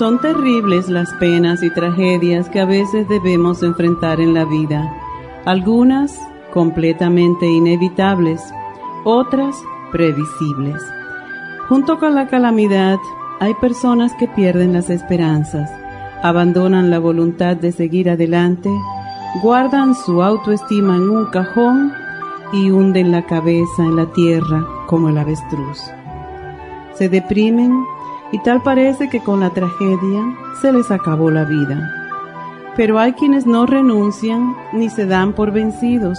Son terribles las penas y tragedias que a veces debemos enfrentar en la vida, algunas completamente inevitables, otras previsibles. Junto con la calamidad, hay personas que pierden las esperanzas, abandonan la voluntad de seguir adelante, guardan su autoestima en un cajón y hunden la cabeza en la tierra como el avestruz. Se deprimen y tal parece que con la tragedia se les acabó la vida. Pero hay quienes no renuncian ni se dan por vencidos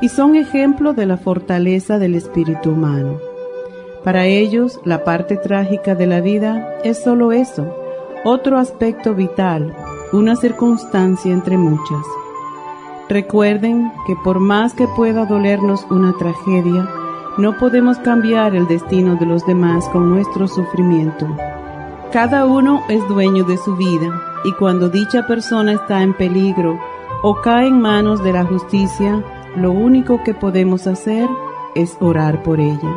y son ejemplo de la fortaleza del espíritu humano. Para ellos, la parte trágica de la vida es solo eso, otro aspecto vital, una circunstancia entre muchas. Recuerden que por más que pueda dolernos una tragedia, no podemos cambiar el destino de los demás con nuestro sufrimiento. Cada uno es dueño de su vida y cuando dicha persona está en peligro o cae en manos de la justicia, lo único que podemos hacer es orar por ella.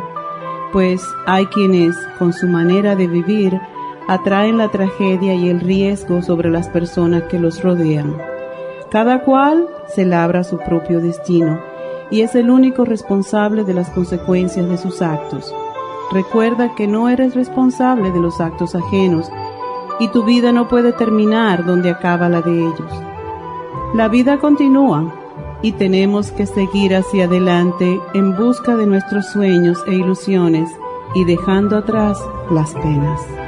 Pues hay quienes, con su manera de vivir, atraen la tragedia y el riesgo sobre las personas que los rodean. Cada cual se labra su propio destino y es el único responsable de las consecuencias de sus actos. Recuerda que no eres responsable de los actos ajenos y tu vida no puede terminar donde acaba la de ellos. La vida continúa y tenemos que seguir hacia adelante en busca de nuestros sueños e ilusiones y dejando atrás las penas.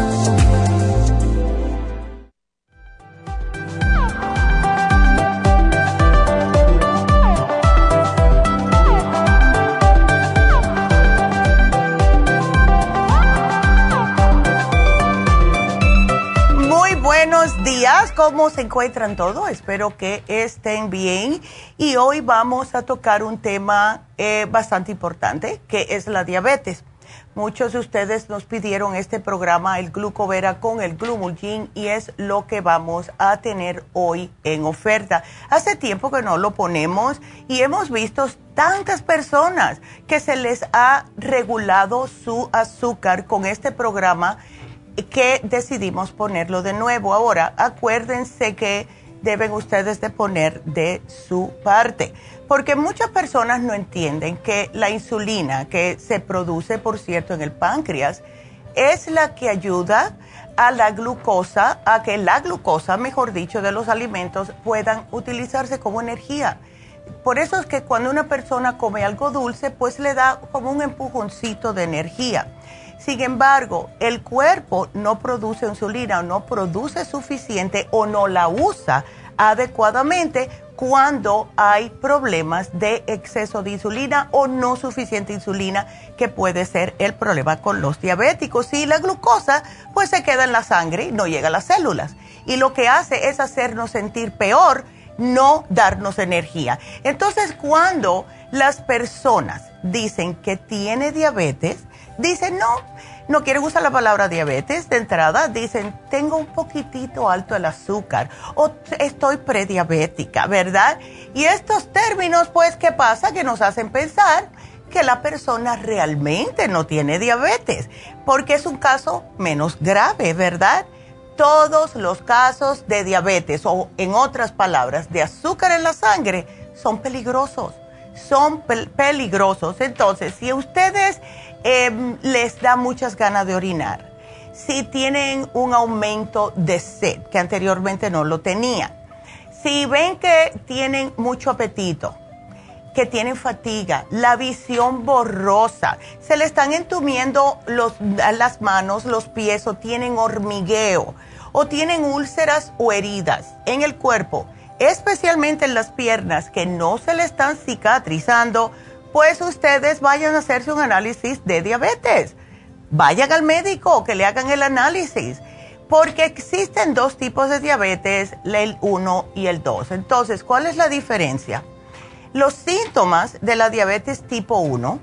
¿Cómo se encuentran todos? Espero que estén bien. Y hoy vamos a tocar un tema eh, bastante importante, que es la diabetes. Muchos de ustedes nos pidieron este programa, el glucovera con el glumulgin, y es lo que vamos a tener hoy en oferta. Hace tiempo que no lo ponemos y hemos visto tantas personas que se les ha regulado su azúcar con este programa que decidimos ponerlo de nuevo. Ahora, acuérdense que deben ustedes de poner de su parte, porque muchas personas no entienden que la insulina que se produce, por cierto, en el páncreas, es la que ayuda a la glucosa, a que la glucosa, mejor dicho, de los alimentos puedan utilizarse como energía. Por eso es que cuando una persona come algo dulce, pues le da como un empujoncito de energía. Sin embargo, el cuerpo no produce insulina o no produce suficiente o no la usa adecuadamente cuando hay problemas de exceso de insulina o no suficiente insulina, que puede ser el problema con los diabéticos. Y la glucosa pues se queda en la sangre y no llega a las células. Y lo que hace es hacernos sentir peor, no darnos energía. Entonces cuando las personas dicen que tiene diabetes, dicen no no quieren usar la palabra diabetes de entrada, dicen, tengo un poquitito alto el azúcar o estoy prediabética, ¿verdad? Y estos términos, pues, ¿qué pasa? Que nos hacen pensar que la persona realmente no tiene diabetes, porque es un caso menos grave, ¿verdad? Todos los casos de diabetes, o en otras palabras, de azúcar en la sangre, son peligrosos, son peligrosos. Entonces, si ustedes Em, les da muchas ganas de orinar, si tienen un aumento de sed, que anteriormente no lo tenían, si ven que tienen mucho apetito, que tienen fatiga, la visión borrosa, se le están entumiendo las manos, los pies o tienen hormigueo o tienen úlceras o heridas en el cuerpo, especialmente en las piernas que no se le están cicatrizando, pues ustedes vayan a hacerse un análisis de diabetes. Vayan al médico que le hagan el análisis, porque existen dos tipos de diabetes, el 1 y el 2. Entonces, ¿cuál es la diferencia? Los síntomas de la diabetes tipo 1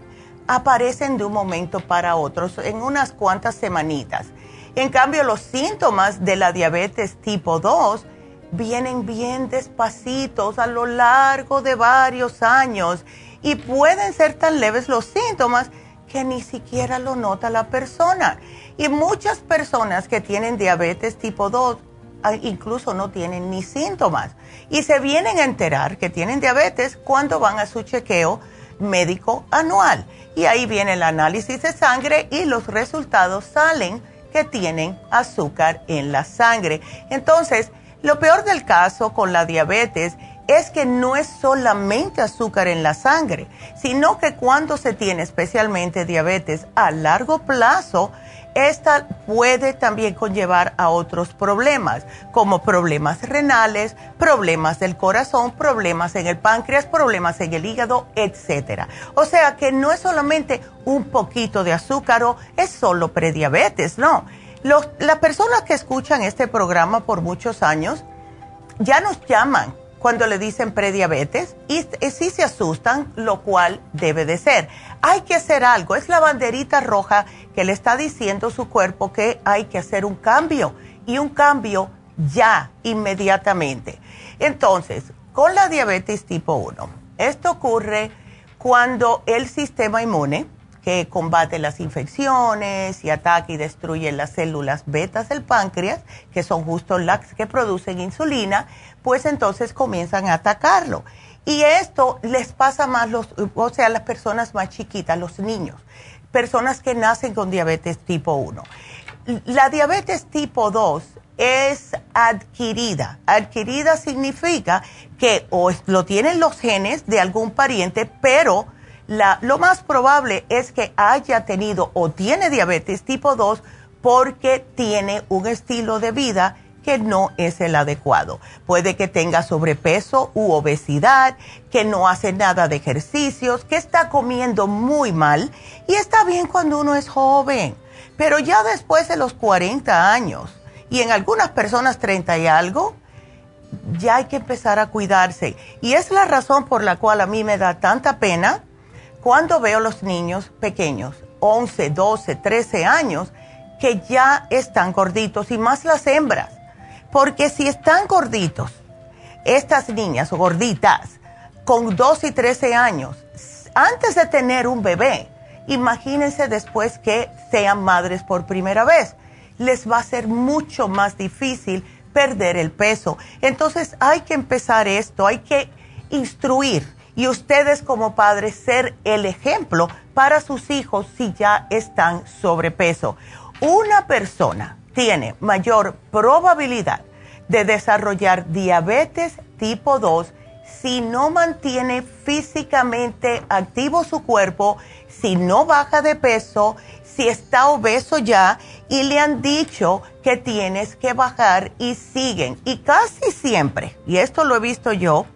aparecen de un momento para otro, en unas cuantas semanitas. En cambio, los síntomas de la diabetes tipo 2 vienen bien despacitos a lo largo de varios años y pueden ser tan leves los síntomas que ni siquiera lo nota la persona. Y muchas personas que tienen diabetes tipo 2 ah, incluso no tienen ni síntomas y se vienen a enterar que tienen diabetes cuando van a su chequeo médico anual. Y ahí viene el análisis de sangre y los resultados salen que tienen azúcar en la sangre. Entonces, lo peor del caso con la diabetes es que no es solamente azúcar en la sangre, sino que cuando se tiene especialmente diabetes a largo plazo, esta puede también conllevar a otros problemas, como problemas renales, problemas del corazón, problemas en el páncreas, problemas en el hígado, etc. O sea que no es solamente un poquito de azúcar o es solo prediabetes, no. las personas que escuchan este programa por muchos años ya nos llaman cuando le dicen prediabetes y, sí se asustan, lo cual debe de ser. Hay que hacer algo, es la banderita roja que le está diciendo su cuerpo que hay que hacer un cambio y un cambio ya, inmediatamente. Entonces, con la diabetes tipo 1, esto ocurre cuando el sistema inmune, que combate las infecciones y ataca y destruye las células betas del páncreas, que son justo las que producen insulina, pues entonces comienzan a atacarlo. Y esto les pasa más, los, o sea, las personas más chiquitas, los niños, personas que nacen con diabetes tipo 1. La diabetes tipo 2 es adquirida. Adquirida significa que o lo tienen los genes de algún pariente, pero la, lo más probable es que haya tenido o tiene diabetes tipo 2 porque tiene un estilo de vida que no es el adecuado. Puede que tenga sobrepeso u obesidad, que no hace nada de ejercicios, que está comiendo muy mal y está bien cuando uno es joven, pero ya después de los 40 años y en algunas personas 30 y algo, ya hay que empezar a cuidarse. Y es la razón por la cual a mí me da tanta pena cuando veo los niños pequeños, 11, 12, 13 años, que ya están gorditos y más las hembras porque si están gorditos, estas niñas gorditas, con 12 y 13 años, antes de tener un bebé, imagínense después que sean madres por primera vez. Les va a ser mucho más difícil perder el peso. Entonces hay que empezar esto, hay que instruir y ustedes como padres ser el ejemplo para sus hijos si ya están sobrepeso. Una persona tiene mayor probabilidad de desarrollar diabetes tipo 2 si no mantiene físicamente activo su cuerpo, si no baja de peso, si está obeso ya y le han dicho que tienes que bajar y siguen. Y casi siempre, y esto lo he visto yo,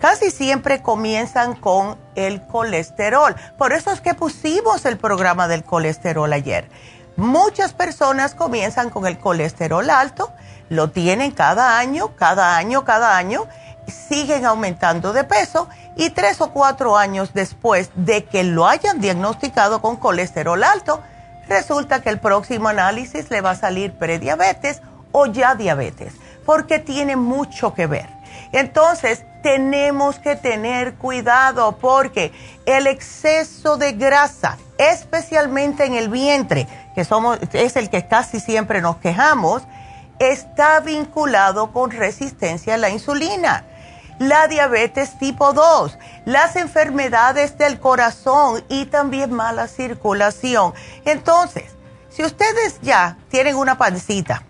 casi siempre comienzan con el colesterol. Por eso es que pusimos el programa del colesterol ayer. Muchas personas comienzan con el colesterol alto, lo tienen cada año, cada año, cada año, siguen aumentando de peso y tres o cuatro años después de que lo hayan diagnosticado con colesterol alto, resulta que el próximo análisis le va a salir prediabetes o ya diabetes, porque tiene mucho que ver. Entonces, tenemos que tener cuidado porque el exceso de grasa, especialmente en el vientre, que somos, es el que casi siempre nos quejamos, está vinculado con resistencia a la insulina la diabetes tipo 2, las enfermedades del corazón y también mala circulación. Entonces, si ustedes ya tienen una pancita,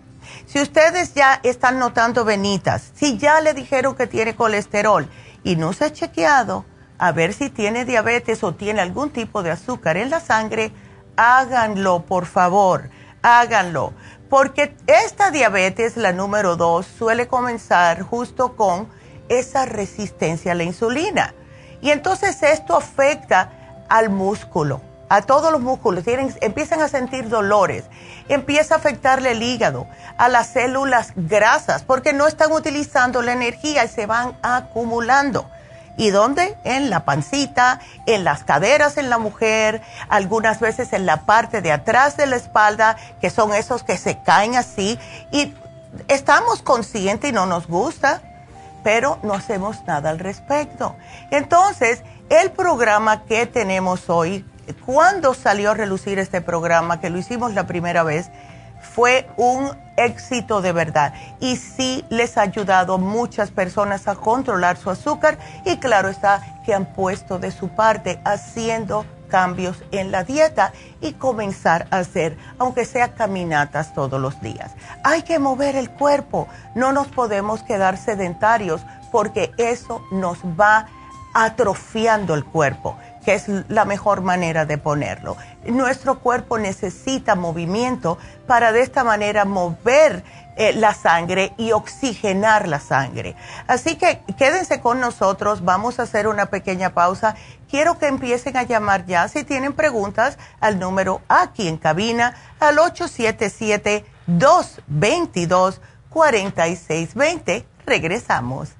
si ustedes ya están notando venitas, si ya le dijeron que tiene colesterol y no se ha chequeado a ver si tiene diabetes o tiene algún tipo de azúcar en la sangre, háganlo, por favor, háganlo. Porque esta diabetes, la número 2, suele comenzar justo con esa resistencia a la insulina. Y entonces esto afecta al músculo, a todos los músculos, tienen, empiezan a sentir dolores, empieza a afectarle el hígado, a las células grasas, porque no están utilizando la energía y se van acumulando. ¿Y dónde? En la pancita, en las caderas en la mujer, algunas veces en la parte de atrás de la espalda, que son esos que se caen así. Y estamos conscientes y no nos gusta, pero no hacemos nada al respecto. Entonces, el programa que tenemos hoy, cuando salió a relucir este programa, que lo hicimos la primera vez, fue un éxito de verdad. Y sí les ha ayudado muchas personas a controlar su azúcar y claro está que han puesto de su parte haciendo cambios en la dieta y comenzar a hacer, aunque sea caminatas todos los días. Hay que mover el cuerpo, no nos podemos quedar sedentarios porque eso nos va atrofiando el cuerpo, que es la mejor manera de ponerlo. Nuestro cuerpo necesita movimiento para de esta manera mover eh, la sangre y oxigenar la sangre. Así que quédense con nosotros, vamos a hacer una pequeña pausa. Quiero que empiecen a llamar ya si tienen preguntas al número aquí en cabina al 877-222-4620. Regresamos.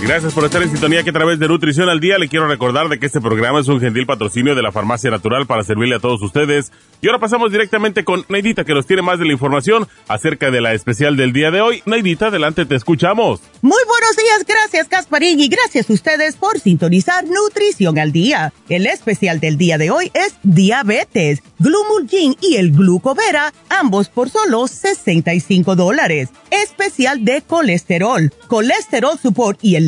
Gracias por estar en sintonía que a través de Nutrición al Día le quiero recordar de que este programa es un gentil patrocinio de la Farmacia Natural para servirle a todos ustedes. Y ahora pasamos directamente con Neidita que nos tiene más de la información acerca de la especial del día de hoy. Neidita, adelante, te escuchamos. Muy buenos días, gracias Casparín y gracias a ustedes por sintonizar Nutrición al Día. El especial del día de hoy es diabetes, Glumulgin y el Glucovera, ambos por solo 65 dólares. Especial de colesterol, colesterol support y el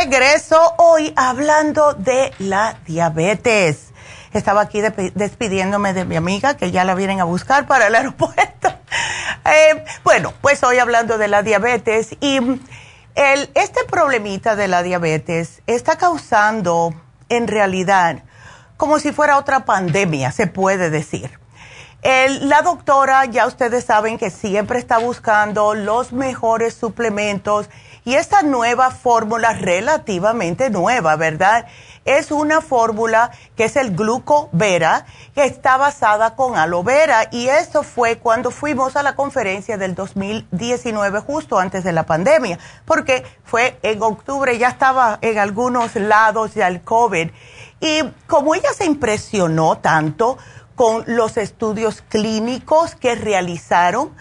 Regreso hoy hablando de la diabetes. Estaba aquí despidiéndome de mi amiga que ya la vienen a buscar para el aeropuerto. Eh, bueno, pues hoy hablando de la diabetes y el, este problemita de la diabetes está causando en realidad como si fuera otra pandemia, se puede decir. la doctora, ya ustedes saben que siempre está buscando los mejores suplementos y esta nueva fórmula relativamente nueva, ¿verdad? Es una fórmula que es el glucovera, que está basada con aloe vera. Y eso fue cuando fuimos a la conferencia del 2019, justo antes de la pandemia, porque fue en octubre, ya estaba en algunos lados ya el COVID. Y como ella se impresionó tanto con los estudios clínicos que realizaron,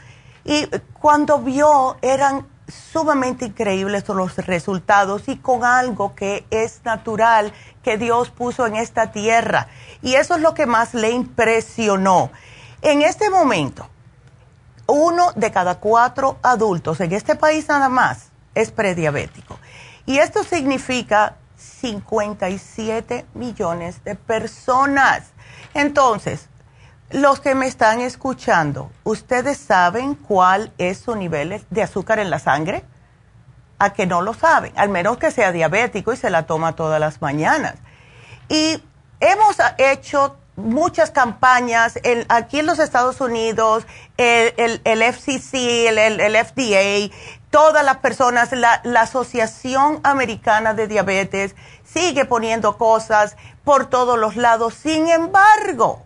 y cuando vio eran sumamente increíbles son los resultados y con algo que es natural que Dios puso en esta tierra. Y eso es lo que más le impresionó. En este momento, uno de cada cuatro adultos en este país nada más es prediabético. Y esto significa 57 millones de personas. Entonces, los que me están escuchando, ¿ustedes saben cuál es su nivel de azúcar en la sangre? A que no lo saben, al menos que sea diabético y se la toma todas las mañanas. Y hemos hecho muchas campañas aquí en los Estados Unidos, el, FCC, el, FDA, todas las personas, la Asociación Americana de Diabetes sigue poniendo cosas por todos los lados. Sin embargo,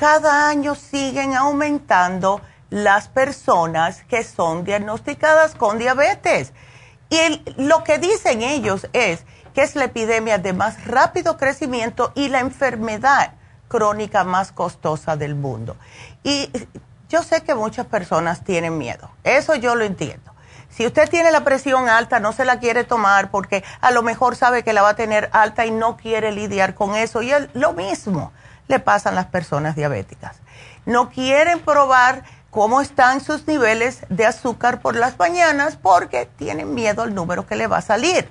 cada año siguen aumentando las personas que son diagnosticadas con diabetes. Y lo que dicen ellos es que es la epidemia de más rápido crecimiento y la enfermedad crónica más costosa del mundo. Y yo sé que muchas personas tienen miedo, eso yo lo entiendo. Si usted tiene la presión alta, no se la quiere tomar porque a lo mejor sabe que la va a tener alta y no quiere lidiar con eso. Y es lo mismo le pasan las personas diabéticas. No quieren probar cómo están sus niveles de azúcar por las mañanas porque tienen miedo al número que le va a salir.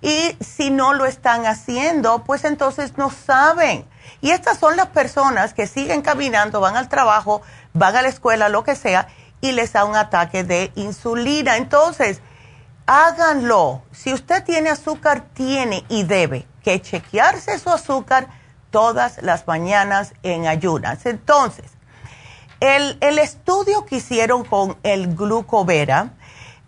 Y si no lo están haciendo, pues entonces no saben. Y estas son las personas que siguen caminando, van al trabajo, van a la escuela, lo que sea, y les da un ataque de insulina. Entonces, háganlo. Si usted tiene azúcar, tiene y debe que chequearse su azúcar todas las mañanas en ayunas. Entonces, el, estudio que hicieron con el glucovera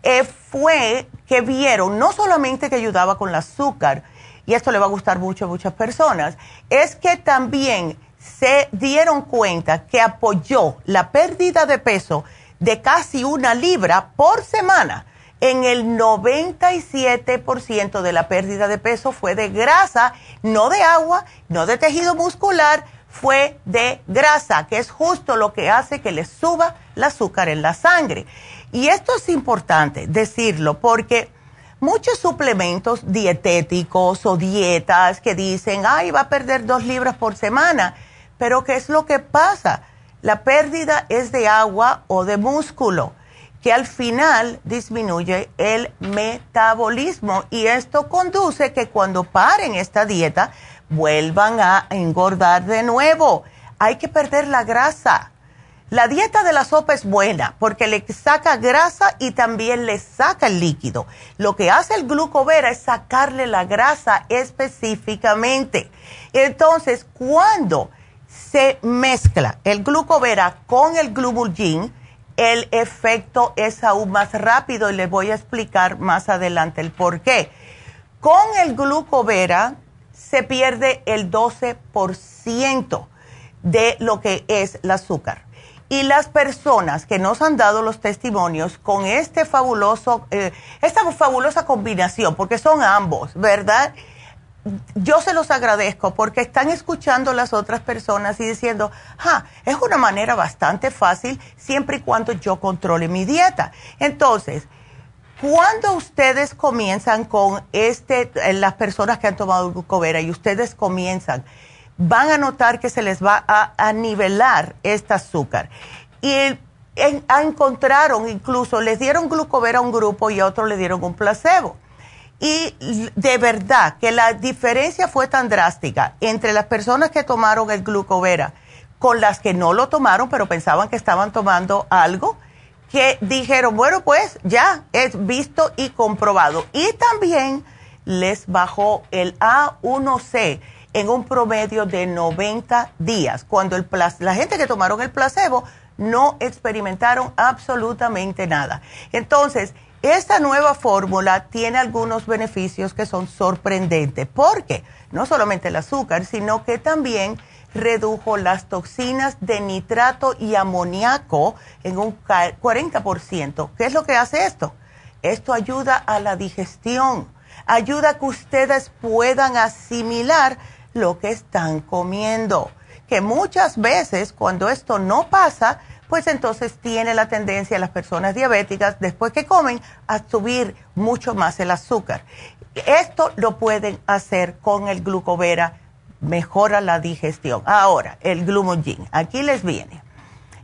eh, fue que vieron no solamente que ayudaba con el azúcar, y esto le va a gustar mucho a muchas personas, es que también se dieron cuenta que apoyó la pérdida de peso de casi una libra por semana en el 97% de la pérdida de peso fue de grasa, no de agua, no de tejido muscular, fue de grasa, que es justo lo que hace que le suba el azúcar en la sangre. Y esto es importante decirlo porque muchos suplementos dietéticos o dietas que dicen, ay, va a perder dos libras por semana, pero ¿qué es lo que pasa? La pérdida es de agua o de músculo, que al final disminuye el metabolismo y esto conduce que cuando paren esta dieta vuelvan a engordar de nuevo. Hay que perder la grasa. La dieta de la sopa es buena porque le saca grasa y también le saca el líquido. Lo que hace el glucovera es sacarle la grasa específicamente. Entonces, cuando se mezcla el glucovera con el glumulgin, el efecto es aún más rápido y les voy a explicar más adelante el por qué. Con el glucovera se pierde el 12% de lo que es el azúcar. Y las personas que nos han dado los testimonios con este fabuloso, eh, esta fabulosa combinación, porque son ambos, ¿verdad? Yo se los agradezco porque están escuchando las otras personas y diciendo, ah, es una manera bastante fácil siempre y cuando yo controle mi dieta. Entonces, cuando ustedes comienzan con este, eh, las personas que han tomado glucovera y ustedes comienzan, van a notar que se les va a, nivelar este azúcar. Y encontraron, incluso les dieron glucovera a un grupo y a otro le dieron un placebo. Y de verdad que la diferencia fue tan drástica entre las personas que tomaron el glucovera con las que no lo tomaron, pero pensaban que estaban tomando algo, que dijeron, bueno, pues ya es visto y comprobado. Y también les bajó el A1C en un promedio de 90 días, cuando el la gente que tomaron el placebo no experimentaron absolutamente nada. Entonces, esta nueva fórmula tiene algunos beneficios que son sorprendentes, porque no solamente el azúcar, sino que también redujo las toxinas de nitrato y amoníaco en un 40%. ¿Qué es lo que hace esto? Esto ayuda a la digestión, ayuda a que ustedes puedan asimilar lo que están comiendo. Que muchas veces cuando esto no pasa, pues entonces tiene la tendencia las personas diabéticas, después que comen, a subir mucho más el azúcar. Esto lo pueden hacer con el glucovera, mejora la digestión. Ahora, el glumulgin, aquí les viene.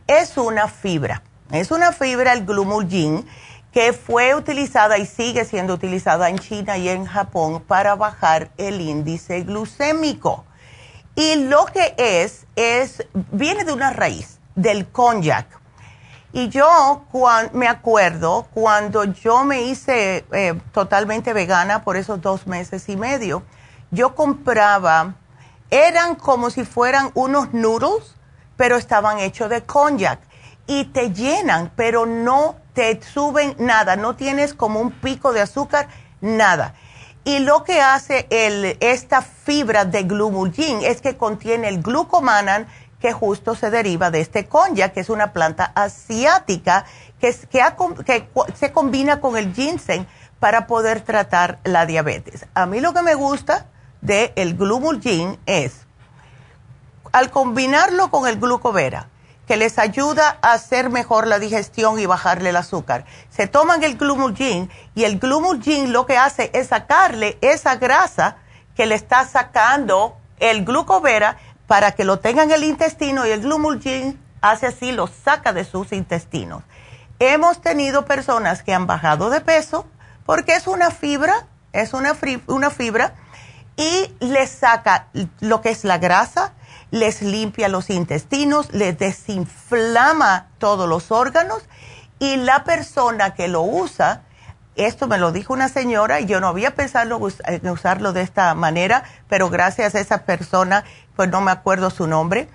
Es una fibra, es una fibra el glumulgin que fue utilizada y sigue siendo utilizada en China y en Japón para bajar el índice glucémico. Y lo que es, es, viene de una raíz, del konjac. Y yo me acuerdo cuando yo me hice eh, totalmente vegana por esos dos meses y medio, yo compraba, eran como si fueran unos noodles, pero estaban hechos de konjac y te llenan, pero no te suben nada, no tienes como un pico de azúcar, nada. Y lo que hace el, esta fibra de glumulgin es que contiene el glucomanan, que justo se deriva de este conya, que es una planta asiática que, que, se combina con el ginseng para poder tratar la diabetes. A mí lo que me gusta del el glumulgin es, al combinarlo con el glucovera, que les ayuda a hacer mejor la digestión y bajarle el azúcar. Se toman el glumulgin y el glumulgin lo que hace es sacarle esa grasa que le está sacando el glucovera para que lo tengan en el intestino y el glumulgin hace así, lo saca de sus intestinos. Hemos tenido personas que han bajado de peso porque es una fibra, es una, una fibra y les saca lo que es la grasa, les limpia los intestinos, les desinflama todos los órganos y la persona que lo usa, esto me lo dijo una señora y yo no había pensado en usarlo de esta manera, pero gracias a esa persona, pues no me acuerdo su nombre,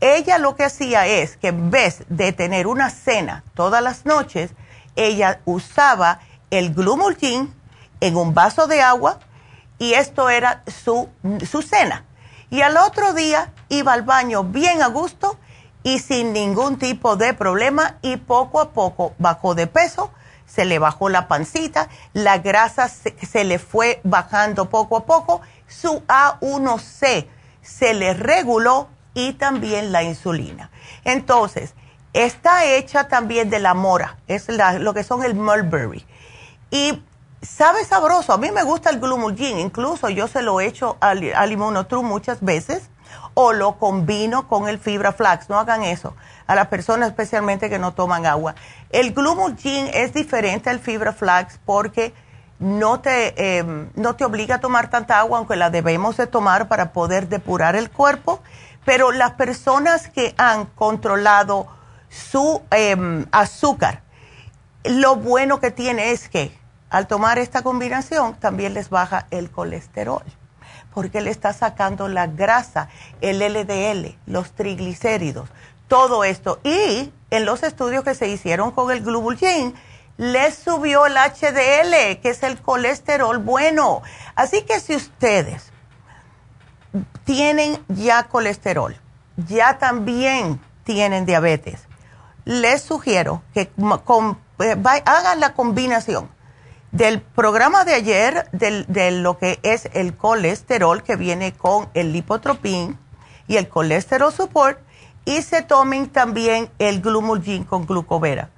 ella lo que hacía es que en vez de tener una cena todas las noches, ella usaba el glumulgin en un vaso de agua y esto era su, su cena. Y al otro día iba al baño bien a gusto y sin ningún tipo de problema y poco a poco bajó de peso, se le bajó la pancita, la grasa se, le fue bajando poco a poco, su A1C se le reguló y también la insulina. Entonces, está hecha también de la mora, es lo que son el mulberry. Y sabe sabroso, a mí me gusta el glumulgin, incluso yo se lo he hecho al, al muchas veces o lo combino con el fibra flax, no hagan eso a las personas especialmente que no toman agua. El Glumulgin es diferente al fibra flax porque no te, em, no te obliga a tomar tanta agua, aunque la debemos de tomar para poder depurar el cuerpo, pero las personas que han controlado su em, azúcar, lo bueno que tiene es que al tomar esta combinación también les baja el colesterol, porque le está sacando la grasa, el LDL, los triglicéridos todo esto. Y en los estudios que se hicieron con el Glubulgin, les subió el HDL, que es el colesterol bueno. Así que si ustedes tienen ya colesterol, ya también tienen diabetes, les sugiero que eh, hagan la combinación del programa de ayer, de lo que es el colesterol que viene con el lipotropín y el colesterol support, y se tomen también el glumulgin con glucovera.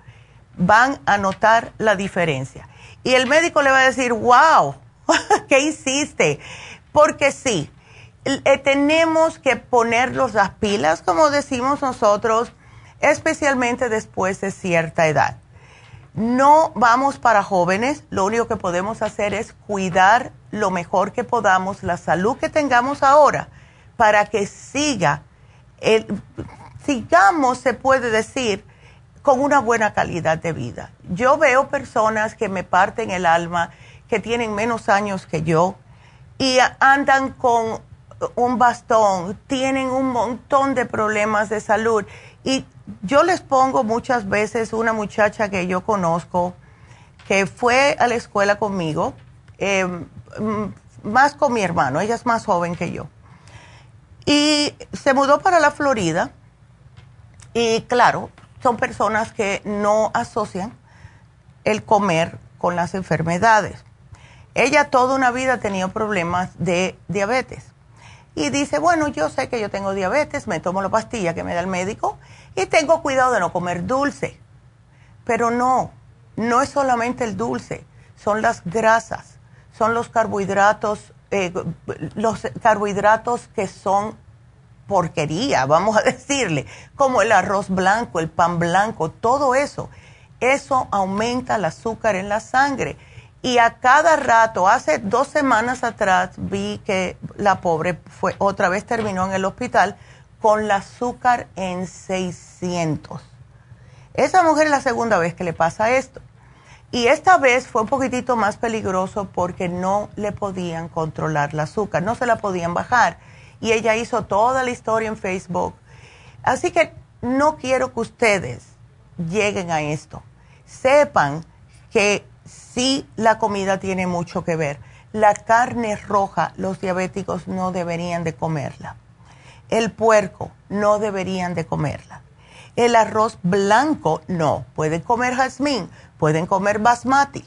Van a notar la diferencia. Y el médico le va a decir, wow, ¿qué hiciste? Porque sí, eh, tenemos que ponernos las pilas, como decimos nosotros, especialmente después de cierta edad. No vamos para jóvenes, lo único que podemos hacer es cuidar lo mejor que podamos la salud que tengamos ahora para que siga sigamos, se puede decir, con una buena calidad de vida. Yo veo personas que me parten el alma, que tienen menos años que yo y andan con un bastón, tienen un montón de problemas de salud. Y yo les pongo muchas veces una muchacha que yo conozco, que fue a la escuela conmigo, eh, más con mi hermano, ella es más joven que yo. Y se mudó para la Florida. Y claro, son personas que no asocian el comer con las enfermedades. Ella toda una vida ha tenido problemas de diabetes. Y dice, bueno, yo sé que yo tengo diabetes, me tomo la pastilla que me da el médico y tengo cuidado de no comer dulce. Pero no, no es solamente el dulce, son las grasas, son los carbohidratos eh, los carbohidratos que son porquería, vamos a decirle, como el arroz blanco, el pan blanco, todo eso, eso aumenta el azúcar en la sangre. Y a cada rato, hace dos semanas atrás, vi que la pobre fue otra vez terminó en el hospital con el azúcar en 600. Esa mujer es la segunda vez que le pasa esto. Y esta vez fue un poquitito más peligroso porque no le podían controlar el azúcar, no se la podían bajar. Y ella hizo toda la historia en Facebook. Así que no quiero que ustedes lleguen a esto. Sepan que sí la comida tiene mucho que ver. La carne roja, los diabéticos no deberían de comerla. El puerco, no deberían de comerla. El arroz blanco, no. Pueden comer jazmín Pueden comer basmati,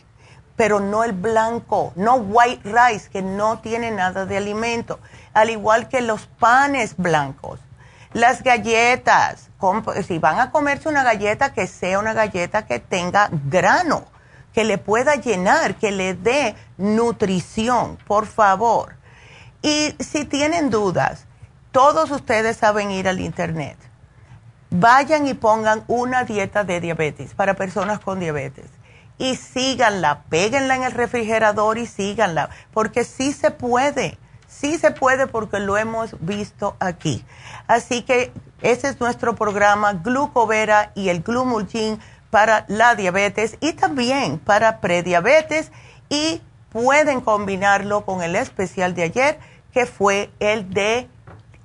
pero no el blanco, no white rice, que no tiene nada de alimento, al igual que los panes blancos. Las galletas, si van a comerse una galleta, que sea una galleta que tenga grano, que le pueda llenar, que le dé nutrición, por favor. Y si tienen dudas, todos ustedes saben ir al internet vayan y pongan una dieta de diabetes para personas con diabetes y síganla, péguenla en el refrigerador y síganla, porque sí se puede, sí se puede porque lo hemos visto aquí. Así que ese es nuestro programa Glucovera y el Glumulgin para la diabetes y también para prediabetes y pueden combinarlo con el especial de ayer que fue el de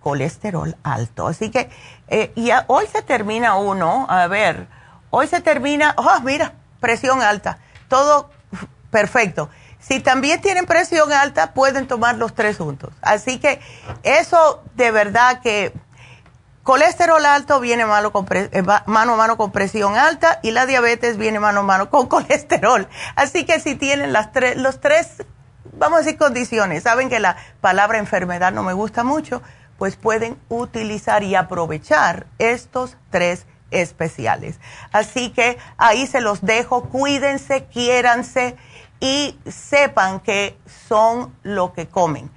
colesterol alto. Así que eh, y hoy se termina uno, a ver, hoy se termina, oh, mira, presión alta, todo perfecto. Si también tienen presión alta, pueden tomar los tres juntos. Así que eso de verdad que colesterol alto viene mano, eh, mano a mano con presión alta y la diabetes viene mano a mano con colesterol. Así que si tienen las tres, los tres, vamos a decir condiciones, saben que la palabra enfermedad no me gusta mucho, pues pueden utilizar y aprovechar estos tres especiales. Así que ahí se los dejo, cuídense, quiéranse y sepan que son lo que comen.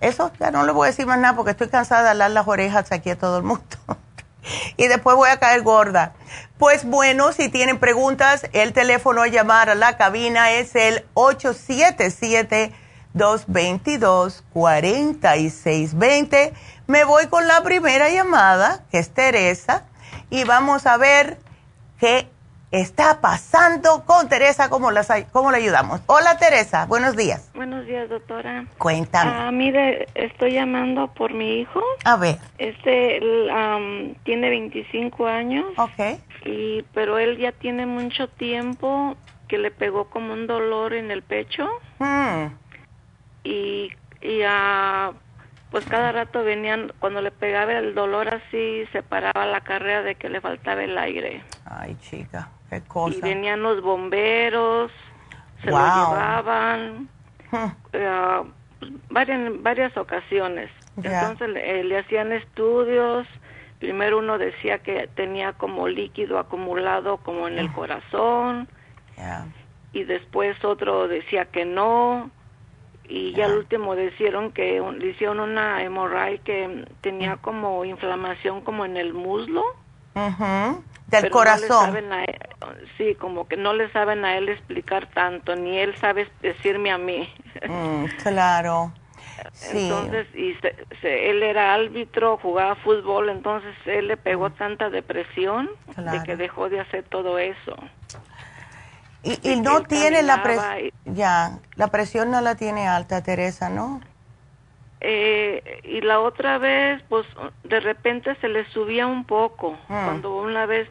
eso ya no le voy a decir más nada porque estoy cansada de hablar las orejas aquí a todo el mundo. y después voy a caer gorda. Pues bueno, si tienen preguntas, el teléfono a llamar a la cabina es el 877-222-4620. Me voy con la primera llamada, que es Teresa, y vamos a ver qué está pasando con Teresa, cómo, las, cómo le ayudamos. Hola Teresa, buenos días. Buenos días, doctora. Cuéntame. Ah, mire, estoy llamando por mi hijo. A ver. Este tiene 25 años. Ok. Y, pero él ya tiene mucho tiempo que le pegó como un dolor en el pecho. Hmm. Y, y uh, pues cada rato venían, cuando le pegaba el dolor así, se paraba la carrera de que le faltaba el aire. Ay, chica. Y venían los bomberos, se lo llevaban, uh, varias, varias ocasiones. Entonces le, le, hacían estudios. Primero uno decía que tenía como líquido acumulado como en el corazón. Y después otro decía que no. Y ya al último decían que le hicieron una hemorragia que tenía como inflamación como en el muslo del corazón. sí, como que no le saben a él explicar tanto, ni él sabe decirme a mí. Mm, claro. Entonces, y él era árbitro, jugaba fútbol, entonces él le pegó mm. tanta depresión de que dejó de hacer todo eso. Y, y no tiene la presión, ya, la presión no la tiene alta, Teresa, ¿no? Eh, y la otra vez, pues de repente se le subía un poco. Mm. Cuando una vez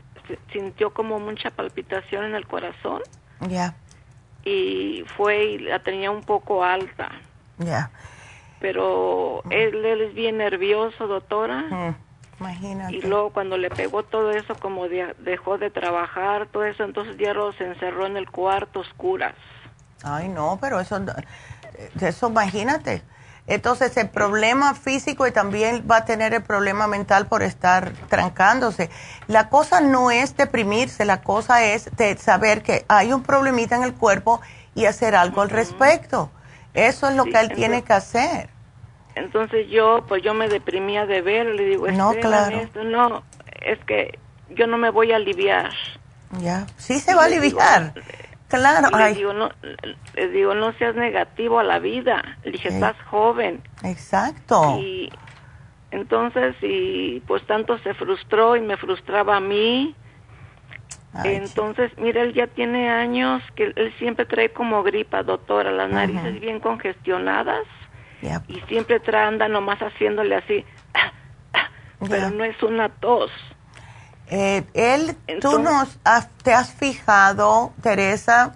sintió como mucha palpitación en el corazón. Ya. Y fue y la tenía un poco alta. Ya. Pero mm. él, es bien nervioso, doctora. Mm. Imagínate. Y luego cuando le pegó todo eso, como dejó de trabajar, todo eso, entonces ya se encerró en el cuarto oscuras. Ay, no, pero eso, eso imagínate entonces el problema físico y también va a tener el problema mental por estar trancándose. La cosa no es deprimirse, la cosa es de saber que hay un problemita en el cuerpo y hacer algo al respecto. Eso es lo que él tiene que hacer. Entonces yo, pues yo me deprimía de ver, le digo, no, claro. no, es que yo no me voy a aliviar. Ya, sí se va a aliviar. Claro. Le digo, no, le digo, no seas negativo a la vida. Le dije, estás joven. Exacto. Y entonces, y pues tanto se frustró y me frustraba a mí. entonces, mira, él ya tiene años que él siempre trae como gripa, doctora, las narices bien congestionadas. Y siempre trae, anda nomás haciéndole así. Pero no es una tos. Eh, él, tú nos te has fijado, Teresa,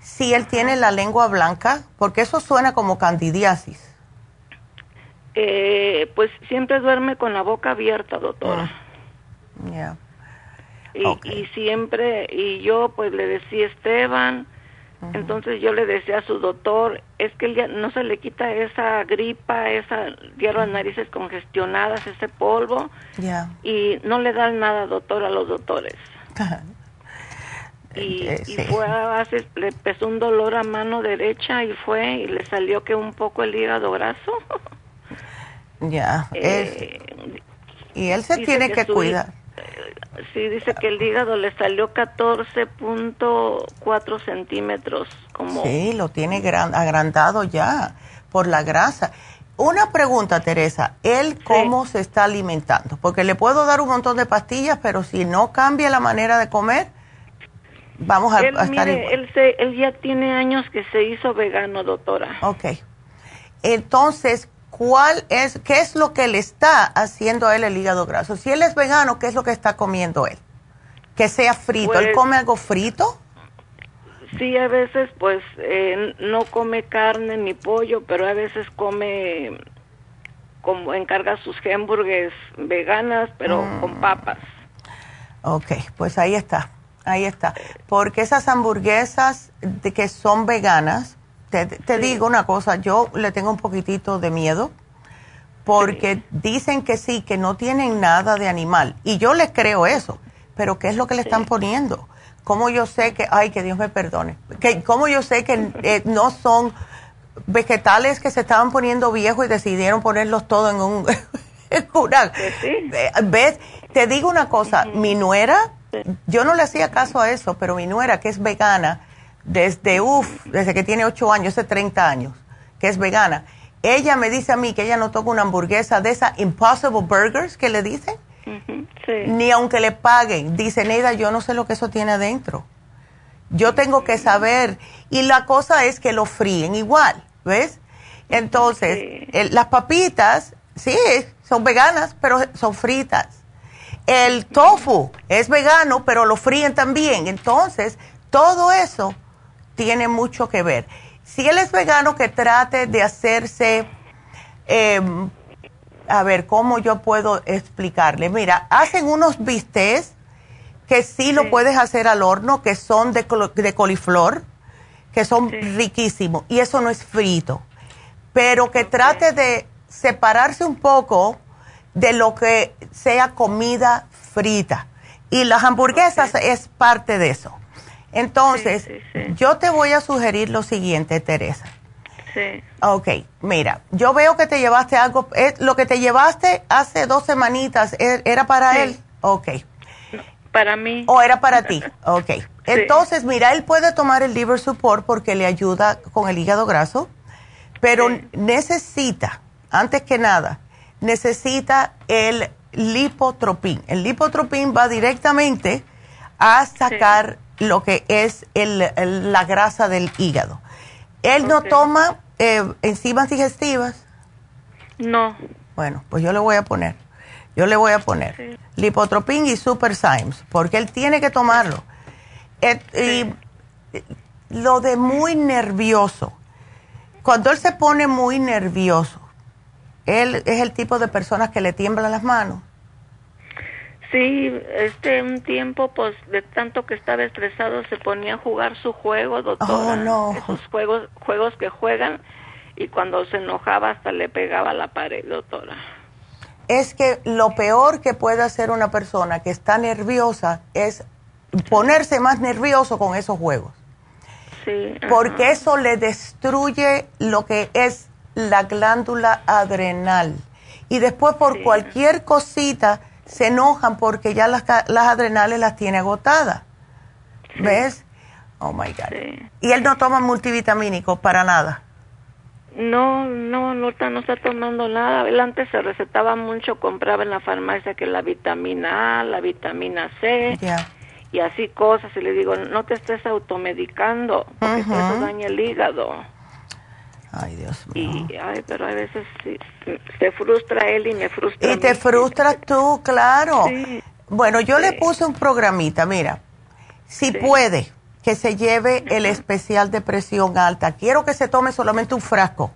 si él tiene la lengua blanca, porque eso suena como candidiasis. Eh, pues siempre duerme con la boca abierta, doctora. Ah, y, y, siempre, y yo pues le decía, Esteban, entonces yo le decía a su doctor, es que ya no se le quita esa gripa, esa hierro las narices congestionadas, ese polvo, y no le dan nada, doctor, a los doctores. y, eh, fue a le empezó un dolor a mano derecha y fue y le salió que un poco el hígado graso. ya, eh, y él se tiene que cuidar sí, dice que el hígado le salió 14.4 centímetros. Como... Sí, lo tiene gran, agrandado ya por la grasa. Una pregunta, Teresa, ¿él cómo se está alimentando? Porque le puedo dar un montón de pastillas, pero si no cambia la manera de comer, vamos a, estar mire, Él, se, él ya tiene años que se hizo vegano, doctora. Ok. Entonces, ¿cuál es, qué es lo que le está haciendo a él el hígado graso? Si él es vegano, ¿qué es lo que está comiendo él? Que sea frito. ¿Él pues come algo frito? Sí, a veces pues eh, no come carne ni pollo, pero a veces come, como encarga sus hamburgues veganas, pero mm. con papas. Ok, pues ahí está, ahí está. Porque esas hamburguesas de que son veganas, te, digo una cosa, yo le tengo un poquitito de miedo porque dicen que sí, que no tienen nada de animal. Y yo les creo eso, pero ¿qué es lo que le están poniendo? ¿Cómo yo sé que, ay, que Dios me perdone? que ¿Cómo yo sé que eh, no son vegetales que se estaban poniendo viejos y decidieron ponerlos todos en un... Pues eh, ¿Ves? Te digo una cosa, mi nuera, yo no le hacía caso a eso, pero mi nuera, que es vegana, desde, uff, desde que tiene 8 años, hace 30 años, que es vegana, ella me dice a mí que ella no toca una hamburguesa de esa Impossible Burgers que le dicen. Ni aunque le paguen. Dice, Neida, yo no sé lo que eso tiene adentro. Yo tengo que saber. Y la cosa es que lo fríen igual, ¿ves? Entonces, las papitas, sí, son veganas, pero son fritas. El tofu es vegano, pero lo fríen también. Entonces, todo eso tiene mucho que ver si él es vegano, que trate de hacerse, em, a ver, ¿cómo yo puedo explicarle? Mira, hacen unos bistecs que sí, lo puedes hacer al horno, que son de, coliflor, que son riquísimos, y eso no es frito, pero que trate de separarse un poco de lo que sea comida frita. Y las hamburguesas es parte de eso. Entonces, yo te voy a sugerir lo siguiente, Teresa. Sí. Ok, mira, yo veo que te llevaste algo, eh, lo que te llevaste hace dos semanitas, ¿e, ¿era para él? Ok. Para mí. ¿O era para ti? Ok. Entonces, mira, él puede tomar el liver support porque le ayuda con el hígado graso, pero necesita, antes que nada, necesita el lipotropín. El lipotropín va directamente a sacar lo que es el, la grasa del hígado. ¿Él no toma eh, enzimas digestivas? No. Bueno, pues yo le voy a poner. Yo le voy a poner lipotropin y super Symes, porque él tiene que tomarlo. Y lo de muy nervioso. Cuando él se pone muy nervioso, él es el tipo de personas que le tiemblan las manos. Sí, este un tiempo, pues de tanto que estaba estresado, se ponía a jugar su juego, doctora. Oh, no. Esos juegos, juegos que juegan y cuando se enojaba hasta le pegaba a la pared, doctora. Es que lo peor que puede hacer una persona que está nerviosa es ponerse más nervioso con esos juegos. Sí. Porque eso le destruye lo que es la glándula adrenal. Y después por cualquier cosita se enojan porque ya las, las adrenales las tiene agotadas. ¿Ves? Oh my God. ¿Y él no toma multivitamínico para nada? No, no, no está, no está tomando nada. Él antes se recetaba mucho, compraba en la farmacia que la vitamina A, la vitamina C y así cosas. Y le digo, no te estés automedicando porque eso daña el hígado. Ay, Dios mío. Y, ay, pero a veces sí, se frustra él y me frustra. Y te frustras tú, claro. Bueno, yo le puse un programita, mira, si puede, que se lleve el especial de presión alta. Quiero que se tome solamente un frasco.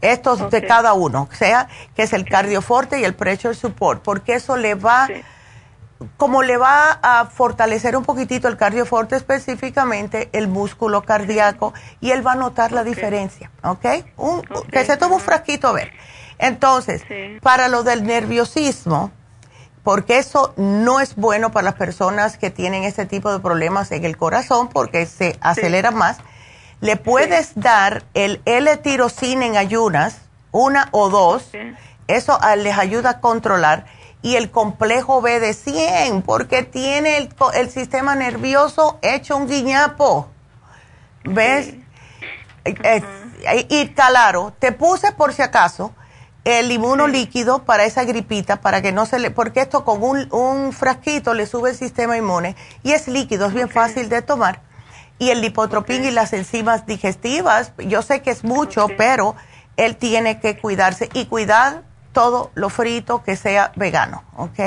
Estos de cada uno, sea que es el cardioforte y el pressure support, porque eso le va como le va a fortalecer un poquitito el cardioforte específicamente el músculo cardíaco y él va a notar la diferencia, ¿ok? Un, que se tome un frasquito a ver. Entonces, para lo del nerviosismo, porque eso no es bueno para las personas que tienen este tipo de problemas en el corazón porque se acelera más, le puedes dar el L-tirosina en ayunas, una o dos, eso les ayuda a controlar y el complejo B de 100, porque tiene el, el sistema nervioso hecho un guiñapo. ¿Ves? y claro, te puse por si acaso el inmuno líquido para esa gripita, para que no se le, porque esto con un, un frasquito le sube el sistema inmune y es líquido, es bien fácil de tomar. Y el lipotropín y las enzimas digestivas, yo sé que es mucho, pero él tiene que cuidarse y cuidar todo lo frito que sea vegano, ¿ok?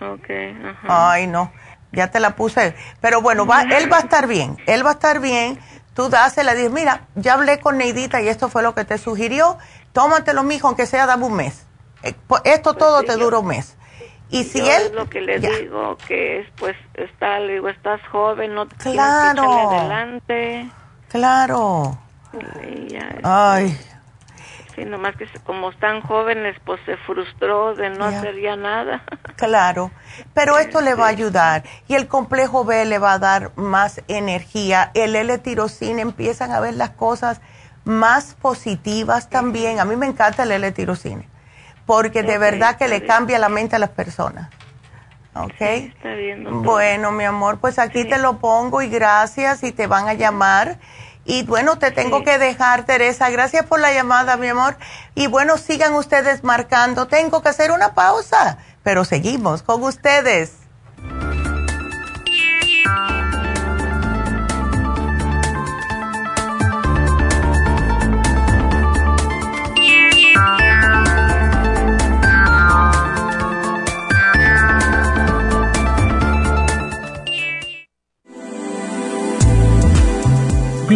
Ok, ajá. Ay, no, ya te la puse. Pero bueno, va, él va a estar bien, él va a estar bien. Tú dásela, dices, mira, ya hablé con Neidita y esto fue lo que te sugirió. Tómatelo, mijo, aunque sea, dame un mes. Eh, esto pues todo te dura un mes. Y si él... lo que le digo, que es, pues, está, le digo, estás joven, no claro, tienes que adelante. Claro. Ay, Sí, nomás que como están jóvenes, pues se frustró de no hacer ya nada. Claro, pero esto le va a ayudar y el complejo B le va a dar más energía. El L-tirocina empiezan a ver las cosas más positivas también. A mí me encanta el L-tirocina porque de verdad que le cambia la mente a las personas. ¿Ok? está bien, bueno, mi amor, pues aquí te lo pongo y gracias y te van a llamar y bueno, te tengo que dejar, Teresa. Gracias por la llamada, mi amor. Y bueno, sigan ustedes marcando. Tengo que hacer una pausa, pero seguimos con ustedes.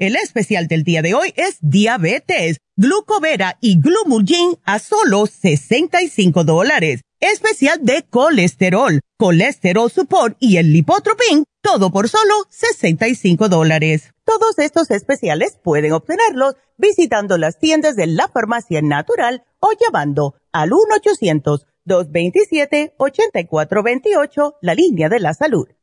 El especial del día de hoy es diabetes, glucovera y glumulgin a solo 65 dólares. Especial de colesterol, colesterol support y el lipotropin, todo por solo 65 dólares. Todos estos especiales pueden obtenerlos visitando las tiendas de la farmacia natural o llamando al 1-800-227-8428, la línea de la salud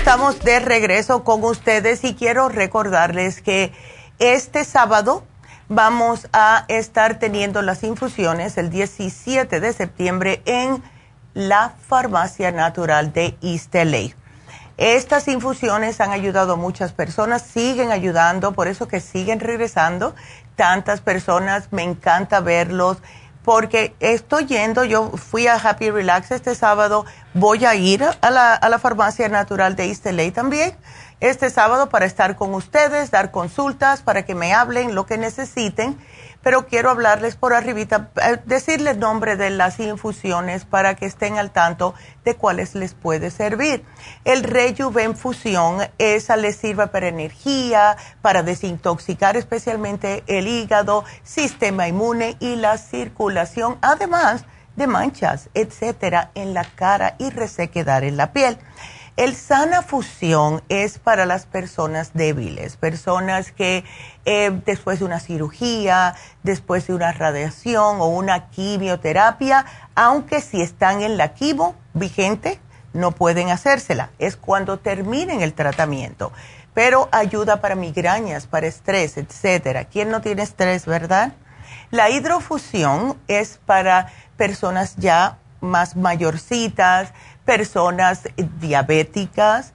Estamos de regreso con ustedes y quiero recordarles que este sábado vamos a estar teniendo las infusiones el 17 de septiembre en la Farmacia Natural de East LA. Estas infusiones han ayudado a muchas personas, siguen ayudando, por eso que siguen regresando tantas personas, me encanta verlos porque estoy yendo, yo fui a Happy Relax este sábado, voy a ir a la, a la farmacia natural de East también este sábado para estar con ustedes, dar consultas, para que me hablen lo que necesiten pero quiero hablarles por arribita, eh, decirles nombre de las infusiones para que estén al tanto de cuáles les puede servir. El Rejuven Fusión, esa les sirve para energía, para desintoxicar especialmente el hígado, sistema inmune y la circulación, además de manchas, etcétera, en la cara y resequedad en la piel. El sana fusión es para las personas débiles, personas que eh, después de una cirugía, después de una radiación o una quimioterapia, aunque si están en la quimo vigente, no pueden hacérsela. Es cuando terminen el tratamiento. Pero ayuda para migrañas, para estrés, etcétera. ¿Quién no tiene estrés, verdad? La hidrofusión es para personas ya más mayorcitas, personas diabéticas,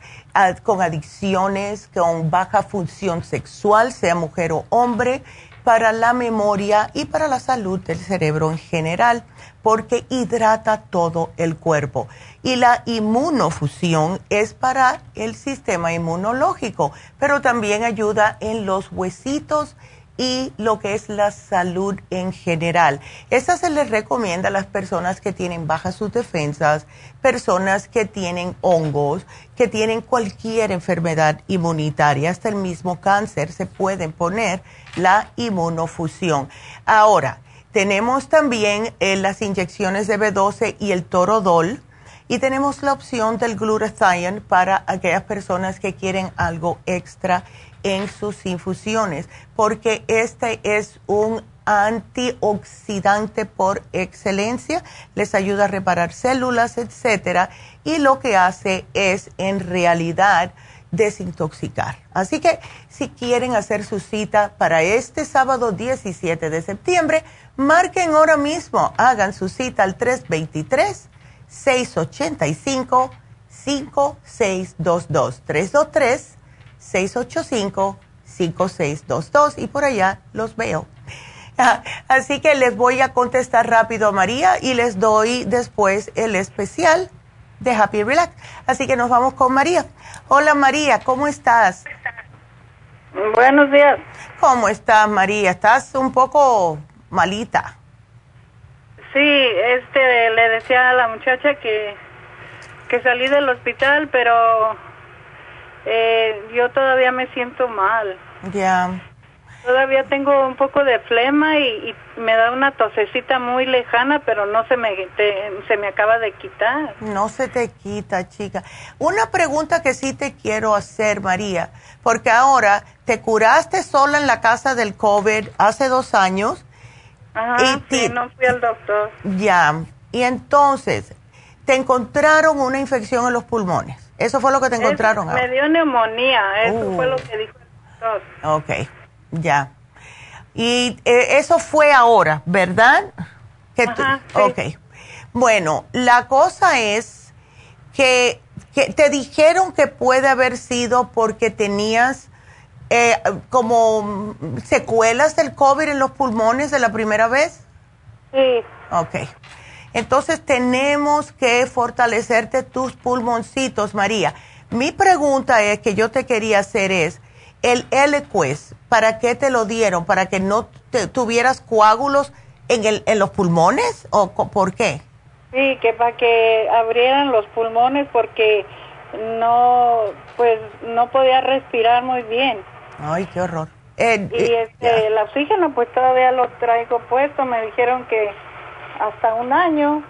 con adicciones, con baja función sexual, sea mujer o hombre, para la memoria y para la salud del cerebro en general, porque hidrata todo el cuerpo. Y la inmunofusión es para el sistema inmunológico, pero también ayuda en los huesitos y lo que es la salud en general. Esta se les recomienda a las personas que tienen bajas sus defensas, personas que tienen hongos, que tienen cualquier enfermedad inmunitaria, hasta el mismo cáncer, se pueden poner la inmunofusión. Ahora, tenemos también eh, las inyecciones de B12 y el torodol. Y tenemos la opción del glutathione para aquellas personas que quieren algo extra en sus infusiones, porque este es un antioxidante por excelencia, les ayuda a reparar células, etcétera, y lo que hace es en realidad desintoxicar. Así que si quieren hacer su cita para este sábado 17 de septiembre, marquen ahora mismo, hagan su cita al 323 685 5622 323 685-5622 y por allá los veo. Así que les voy a contestar rápido a María y les doy después el especial de Happy Relax. Así que nos vamos con María. Hola María, ¿cómo estás? Buenos días. ¿Cómo estás María? ¿Estás un poco malita? Sí, este, le decía a la muchacha que, que salí del hospital, pero eh, yo todavía me siento mal. Ya. Todavía tengo un poco de flema y, me da una tosecita muy lejana, pero no se me, se me acaba de quitar. No se te quita, chica. Una pregunta que sí te quiero hacer, María, porque ahora te curaste sola en la casa del COVID hace dos años. Ajá, y no fui al doctor. Ya. Y entonces, te encontraron una infección en los pulmones. Eso fue lo que te encontraron. me dio neumonía, eso fue lo uh. que dijo el doctor. Ok, ya. Y eh, eso fue ahora, ¿verdad? Que Ajá, Ok. Bueno, la cosa es que, que, te dijeron que puede haber sido porque tenías eh, como secuelas del COVID en los pulmones de la primera vez. Sí. Ok. Entonces tenemos que fortalecerte tus pulmoncitos, María. Mi pregunta es que yo te quería hacer es, el Eliquis, ¿para qué te lo dieron? ¿Para que no tuvieras coágulos en, el, en los pulmones o por qué? Sí, que para que abrieran los pulmones porque no, pues no podía respirar muy bien. Ay, qué horror. Eh, y eh, este, el oxígeno pues todavía lo traigo puesto, me dijeron que hasta un año.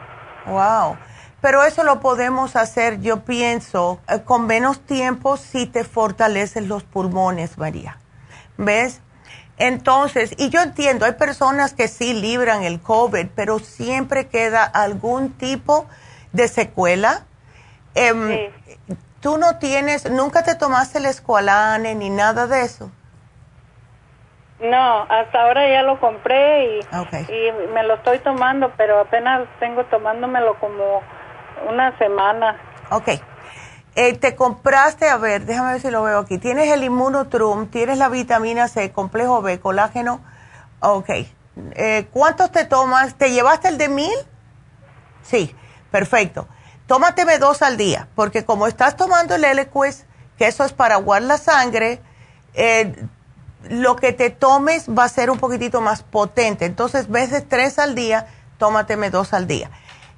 Wow. Pero eso lo podemos hacer, yo pienso, eh, con menos tiempo si te fortalecen los pulmones, María. ¿Ves? Entonces, y yo entiendo, hay personas que sí libran el COVID, pero siempre queda algún tipo de secuela. Em, Tú no tienes, nunca te tomaste el escualane ni nada de eso. No, hasta ahora ya lo compré y, y me lo estoy tomando, pero apenas tengo tomándomelo como una semana. Ok. Eh, te compraste, a ver, déjame ver si lo veo aquí. Tienes el Immunotrum, tienes la vitamina C, complejo B, colágeno. Ok. Eh, ¿Cuántos te tomas? ¿Te llevaste el de mil? Sí, perfecto. Tómateme dos al día, porque como estás tomando el Eliquis, que eso es para aguar la sangre, eh, lo que te tomes va a ser un poquitito más potente. Entonces, veces tres al día, tómateme dos al día.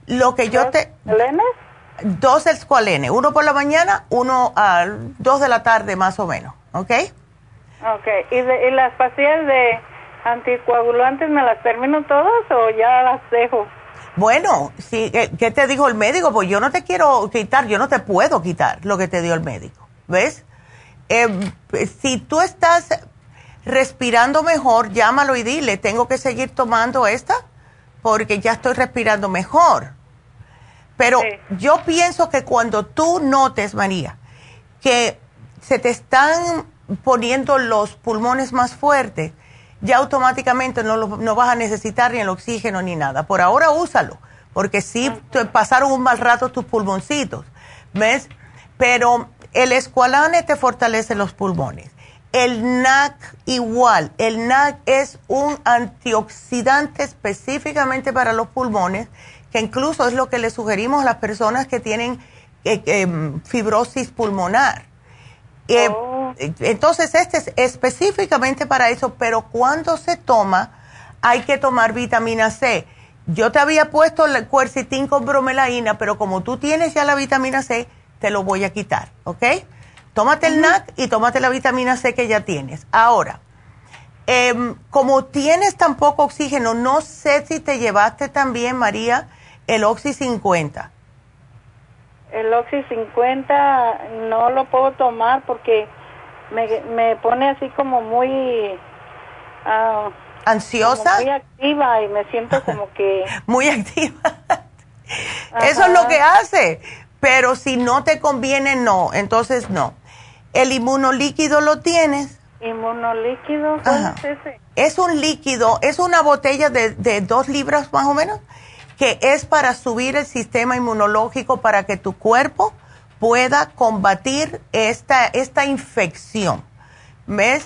Lo que yo te... Dos escualenes, uno por la mañana, uno a dos de la tarde más o menos, ¿ok? Ok, ¿Y, las pastillas de anticoagulantes me las termino todas o ya las dejo? Bueno, sí, ¿qué te dijo el médico? Pues yo no te quiero quitar, yo no te puedo quitar lo que te dio el médico, ¿ves? Eh, si tú estás respirando mejor, llámalo y dile, tengo que seguir tomando esta porque ya estoy respirando mejor. Pero yo pienso que cuando tú notes, María, que se te están poniendo los pulmones más fuertes, ya automáticamente no, no vas a necesitar ni el oxígeno ni nada. Por ahora úsalo, porque sí te pasaron un mal rato tus pulmoncitos, ¿ves? Pero el escualane te fortalece los pulmones. El NAC igual, el NAC es un antioxidante específicamente para los pulmones, que incluso es lo que le sugerimos a las personas que tienen eh, em, fibrosis pulmonar. Eh, oh. Entonces, este es específicamente para eso, pero cuando se toma, hay que tomar vitamina C. Yo te había puesto el cuercitín con bromelaína, pero como tú tienes ya la vitamina C, te lo voy a quitar, ¿ok? Tómate el NAC y tómate la vitamina C que ya tienes. Ahora, em, como tienes tan poco oxígeno, no sé si te llevaste también, María, el Oxy 50. El Oxy 50 no lo puedo tomar porque me, pone así como muy... Uh, ¿Ansiosa? muy activa y me siento como que... muy activa. Eso es lo que hace. Pero si no te conviene, no. Entonces, no. ¿El inmunolíquido lo tienes? ¿Inmunolíquido? ¿Cuál es ese? Es un líquido, es una botella de, de dos libras más o menos que es para subir el sistema inmunológico para que tu cuerpo pueda combatir esta, esta infección. ¿Ves?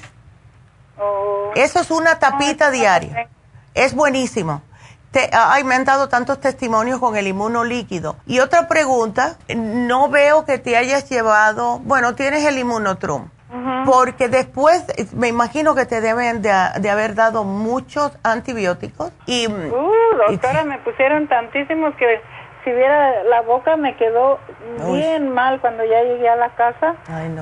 Oh. Eso es una tapita diaria. Es buenísimo. Te, ay, me han dado tantos testimonios con el inmunolíquido. Y otra pregunta, no veo que te hayas llevado, bueno, tienes el inmunotrum. Porque después me imagino que te deben de, haber dado muchos antibióticos. Y, uh, doctora, me pusieron tantísimos que si viera la boca me quedó bien mal cuando ya llegué a la casa.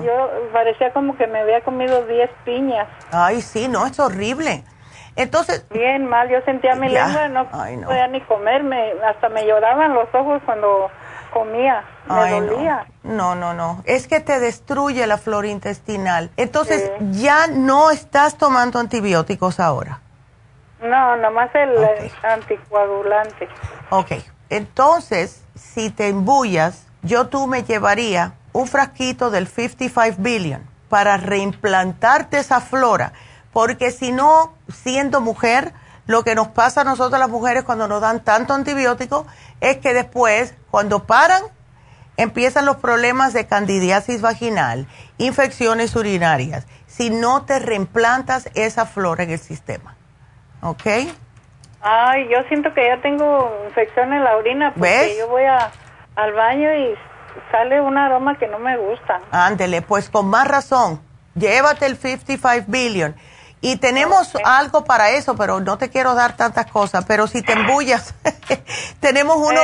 Yo parecía como que me había comido 10 piñas. Ay, sí, no, es horrible. Entonces. Bien mal, yo sentía mi lengua, no, no, podía ni comerme, hasta me lloraban los ojos cuando comía, me dolía. No. no, no, Es que te destruye la flora intestinal. Entonces, ya no estás tomando antibióticos ahora. No, nomás el anticoagulante. Ok, entonces, si te embullas, yo tú me llevaría un frasquito del 55 billion para reimplantarte esa flora, porque si no, siendo mujer, lo que nos pasa a nosotros las mujeres cuando nos dan tanto antibiótico es que después, cuando paran, empiezan los problemas de candidiasis vaginal, infecciones urinarias, si no te reimplantas esa flora en el sistema. ¿Ok? Ay, yo siento que ya tengo infección en la orina porque yo voy al baño y sale un aroma que no me gusta. Ándele, pues con más razón, llévate el 55 billion y tenemos algo para eso, pero no te quiero dar tantas cosas. Pero si te embullas, tenemos uno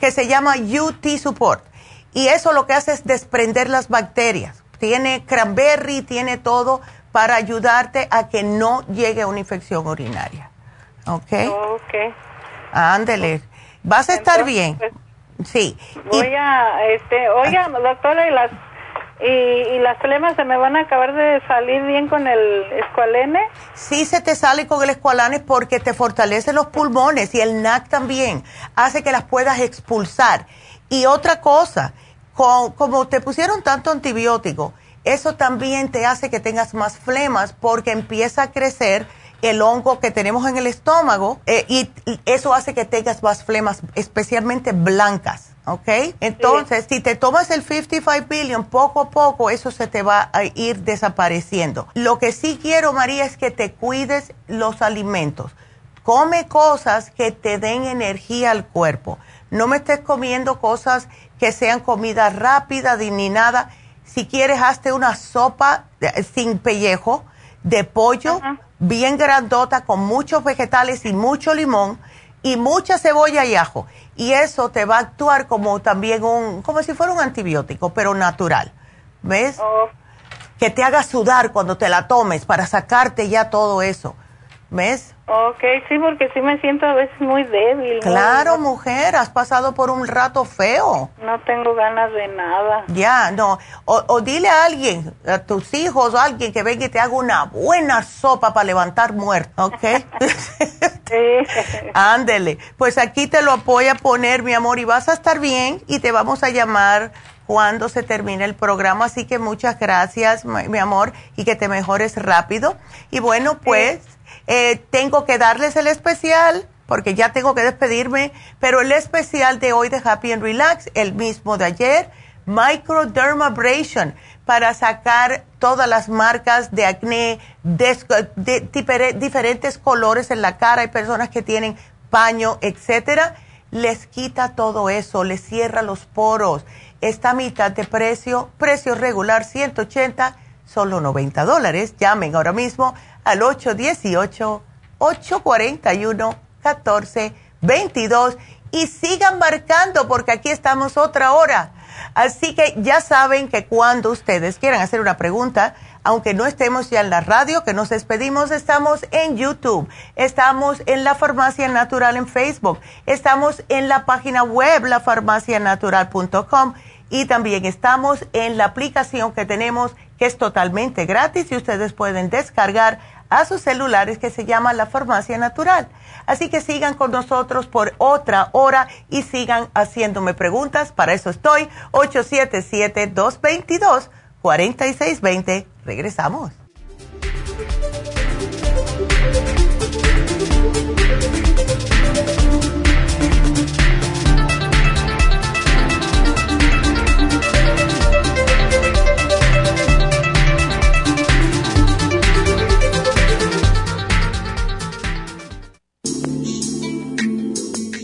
que, se llama UT Support. Y eso lo que hace es desprender las bacterias. Tiene cranberry, tiene todo para ayudarte a que no llegue a una infección urinaria. ¿Ok? Ok. Ándele. Vas a estar bien. Pues, sí. Voy a, este, oiga, doctora, y las ¿Y, las flemas se me van a acabar de salir bien con el escualene? Sí, se te sale con el escualane porque te fortalece los pulmones y el NAC también hace que las puedas expulsar. Y otra cosa, como te pusieron tanto antibiótico, eso también te hace que tengas más flemas porque empieza a crecer el hongo que tenemos en el estómago eh, y eso hace que tengas más flemas, especialmente blancas. ¿Ok? Entonces, si te tomas el 55 billion, poco a poco eso se te va a ir desapareciendo. Lo que sí quiero, María, es que te cuides los alimentos. Come cosas que te den energía al cuerpo. No me estés comiendo cosas que sean comida rápida ni nada. Si quieres, hazte una sopa sin pellejo de pollo, bien grandota, con muchos vegetales y mucho limón y mucha cebolla y ajo y eso te va a actuar como también un, como si fuera un antibiótico, pero natural. ¿Ves? Oh. Que te haga sudar cuando te la tomes para sacarte ya todo eso. ¿Ves? Ok, sí, porque sí me siento a veces muy débil. Claro, mujer, has pasado por un rato feo. No tengo ganas de nada. Ya, no. O, dile a alguien, a tus hijos o a alguien que venga y te haga una buena sopa para levantar muerto, ¿ok? sí. Ándele. Pues aquí te lo voy a poner, mi amor, y vas a estar bien y te vamos a llamar cuando se termine el programa. Así que muchas gracias, mi amor, y que te mejores rápido. Y bueno, pues eh, tengo que darles el especial porque ya tengo que despedirme, pero el especial de hoy de Happy and Relax, el mismo de ayer, Microdermabrasion, para sacar todas las marcas de acné de, diferentes colores en la cara. Hay personas que tienen paño, etcétera. Les quita todo eso, les cierra los poros. Está a mitad de precio, precio regular 180 solo 90 dólares. Llamen ahora mismo al 818-841-1422 y sigan marcando porque aquí estamos otra hora. Así que ya saben que cuando ustedes quieran hacer una pregunta, aunque no estemos ya en la radio, que nos despedimos, estamos en YouTube, estamos en la Farmacia Natural en Facebook, estamos en la página web lafarmacianatural.com y también estamos en la aplicación que tenemos que es totalmente gratis y ustedes pueden descargar a sus celulares que se llama La Farmacia Natural. Así que sigan con nosotros por otra hora y sigan haciéndome preguntas. Para eso estoy. 877-222-4620. Regresamos.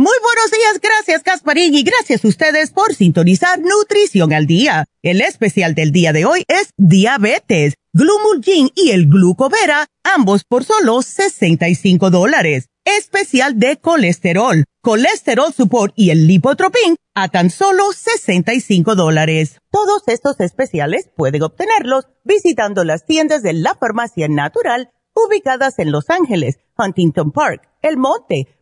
Muy buenos días, gracias Casparín y gracias a ustedes por sintonizar Nutrición al Día. El especial del día de hoy es diabetes, Glumulgin y el Glucovera, ambos por solo 65 dólares. Especial de colesterol, colesterol support y el lipotropin a tan solo 65 dólares. Todos estos especiales pueden obtenerlos visitando las tiendas de la farmacia natural ubicadas en Los Ángeles, Huntington Park, El Monte,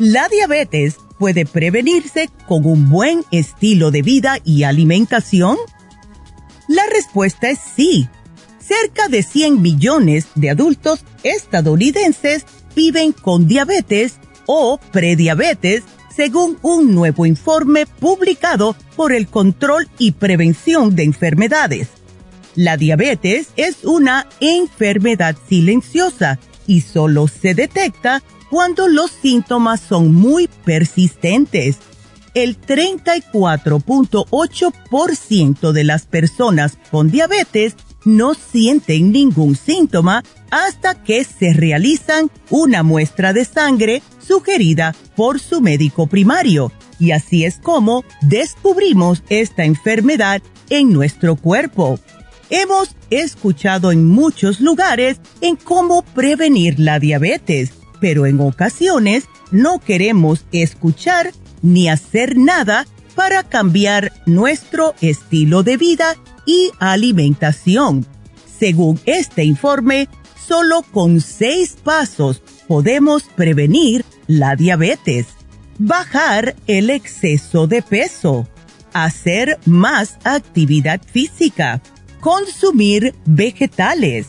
La diabetes puede prevenirse con un buen estilo de vida y alimentación? La respuesta es sí. Cerca de 100 millones de adultos estadounidenses viven con diabetes o prediabetes, según un nuevo informe publicado por el Control y Prevención de Enfermedades. La diabetes es una enfermedad silenciosa y solo se detecta cuando los síntomas son muy persistentes. El 34.8% de las personas con diabetes no sienten ningún síntoma hasta que se realizan una muestra de sangre sugerida por su médico primario. Y así es como descubrimos esta enfermedad en nuestro cuerpo. Hemos escuchado en muchos lugares en cómo prevenir la diabetes pero en ocasiones no queremos escuchar ni hacer nada para cambiar nuestro estilo de vida y alimentación. Según este informe, solo con seis pasos podemos prevenir la diabetes. Bajar el exceso de peso. hacer más actividad física, consumir vegetales,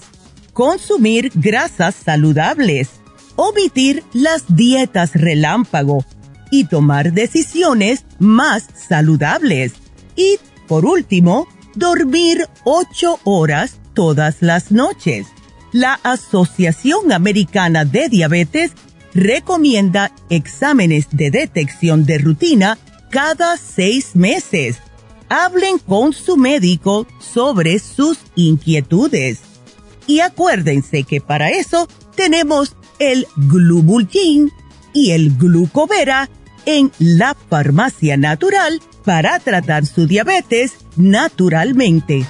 consumir grasas saludables, omitir las dietas relámpago y tomar decisiones más saludables. Y, por último, dormir ocho horas todas las noches. La Asociación Americana de Diabetes recomienda exámenes de detección de rutina cada seis meses. Hablen con su médico sobre sus inquietudes. Y acuérdense que para eso tenemos el Glubulgin y el Glucovera en la farmacia natural para tratar su diabetes naturalmente.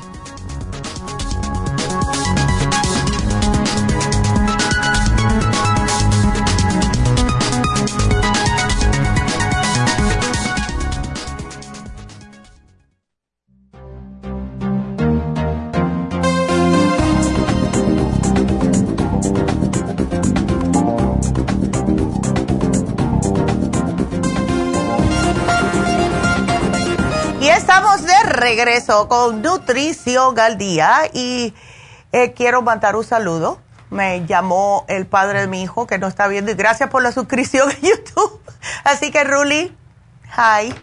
Regreso con Nutrición al Día y eh, quiero mandar un saludo. Me llamó el padre de mi hijo que no está viendo y gracias por la suscripción a YouTube. Así que Ruli, hi.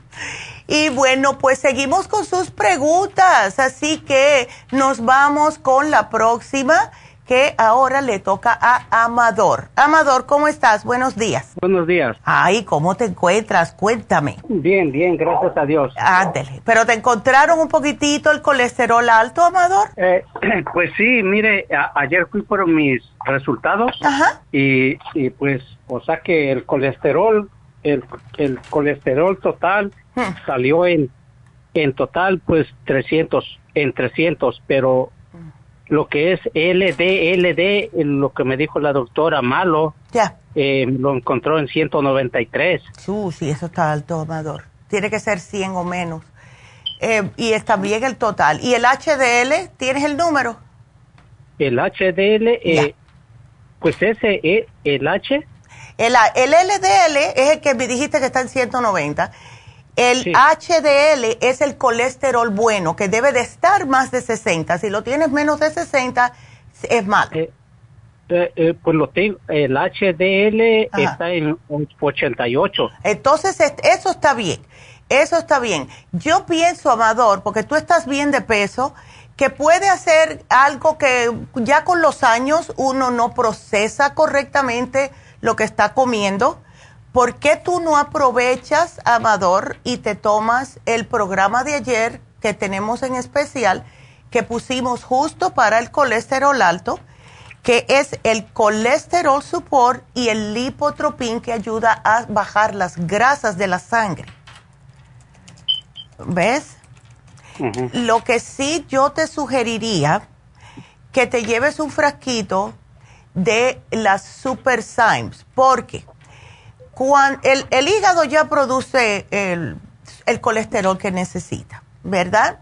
Y bueno, pues seguimos con sus preguntas. Así que nos vamos con la próxima que ahora le toca a Amador. Amador, ¿cómo estás? Buenos días. Buenos días. Ay, ¿cómo te encuentras? Cuéntame. Bien, bien, gracias a Dios. Ándele. ¿Pero te encontraron un poquitito el colesterol alto, Amador? Eh, pues sí, mire, ayer fui por mis resultados Ajá. Y, y pues, o sea que el colesterol, el, el colesterol total hmm. salió en, en total pues 300, en 300, pero lo que es LD, LD, lo que me dijo la doctora malo, ya. Eh, lo encontró en 193. Uh, sí, eso está alto, Amador. Tiene que ser 100 o menos. Eh, y está bien el total. ¿Y el HDL? ¿Tienes el número? El HDL, eh, pues ese, eh, el H. El, el LDL es el que me dijiste que está en 190 el HDL es el colesterol bueno, que debe de estar más de 60. Si lo tienes menos de 60, es malo. Eh, eh, eh, pues lo tengo, el HDL está en 88. Entonces, eso está bien. Eso está bien. Yo pienso, Amador, porque tú estás bien de peso, que puede hacer algo que ya con los años uno no procesa correctamente lo que está comiendo ¿por qué tú no aprovechas, Amador, y te tomas el programa de ayer que tenemos en especial, que pusimos justo para el colesterol alto, que es el colesterol support y el lipotropin que ayuda a bajar las grasas de la sangre? ¿Ves? Lo que sí yo te sugeriría que te lleves un frasquito de las Super Symes, porque el, hígado ya produce el, colesterol que necesita, ¿verdad?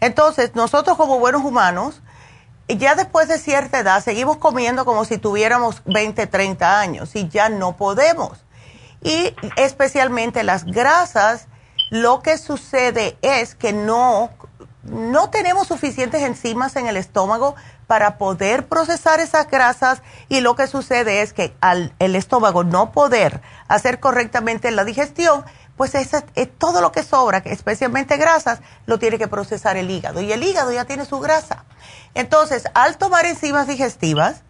Entonces, nosotros como buenos humanos, ya después de cierta edad, seguimos comiendo como si tuviéramos 20, 30 años y ya no podemos. Y especialmente las grasas, lo que sucede es que no, no tenemos suficientes enzimas en el estómago para poder procesar esas grasas y lo que sucede es que al el estómago no poder hacer correctamente la digestión, pues es, todo lo que sobra, especialmente grasas, lo tiene que procesar el hígado y el hígado ya tiene su grasa. Entonces, al tomar enzimas digestivas,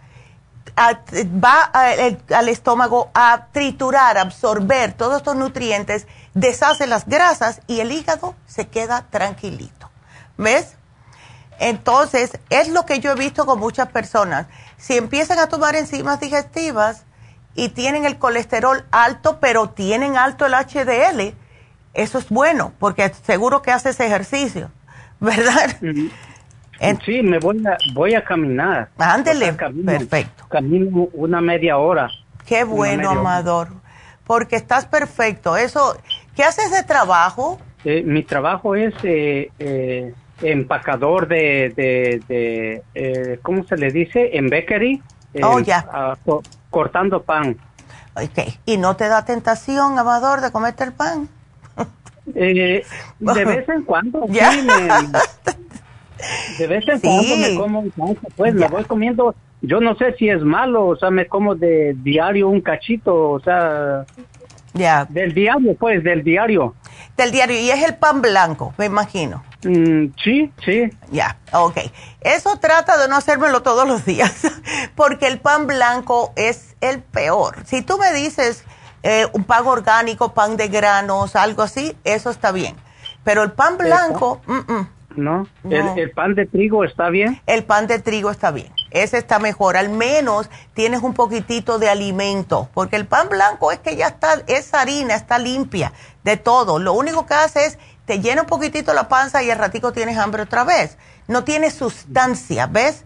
va al estómago a triturar, absorber todos estos nutrientes, deshace las grasas y el hígado se queda tranquilito. ¿Ves? Entonces, es lo que yo he visto con muchas personas. Si empiezan a tomar enzimas digestivas y tienen el colesterol alto, pero tienen alto el HDL, eso es bueno, porque seguro que haces ejercicio, ¿verdad? sí, me voy a, voy a caminar. Ándele, perfecto. Camino una media hora. Qué bueno, Amador, porque estás perfecto. Eso, ¿qué haces de trabajo? Eh, mi trabajo es eh, eh, empacador de, de, eh, ¿cómo se le dice? En bakery. oh, ya. Ah, cortando pan. Ok. ¿Y no te da tentación, Amador, de comerte el pan? Eh, de vez en cuando, sí, de vez en cuando me como pues me voy comiendo, yo no sé si es malo, o sea, me como de diario un cachito, o sea, ya. Del diario, pues, del diario. Del diario, y es el pan blanco, me imagino. Mm, sí, sí. Ya, ok. Eso trata de no hacérmelo todos los días, porque el pan blanco es el peor. Si tú me dices eh, un pan orgánico, pan de granos, algo así, eso está bien. Pero el pan blanco, no. ¿El, pan de trigo está bien? El pan de trigo está bien. Ese está mejor. Al menos tienes un poquitito de alimento. Porque el pan blanco es que ya está, esa harina está limpia de todo. Lo único que hace es te llena un poquitito la panza y al ratico tienes hambre otra vez. No tiene sustancia, ¿ves?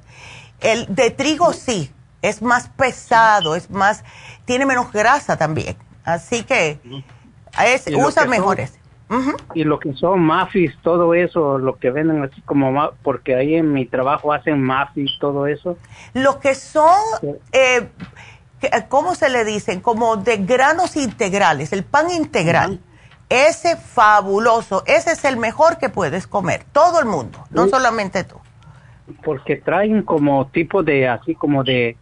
El de trigo sí, es más pesado, es más, tiene menos grasa también. Así que es, usa Y lo que son mafis, todo eso, lo que venden así como, porque ahí en mi trabajo hacen mafis, todo eso. Lo que son, eh, ¿cómo se le dicen? Como de granos integrales, el pan integral. Ese fabuloso, ese es el mejor que puedes comer, todo el mundo, no solamente tú. Porque traen como tipo de, así como de,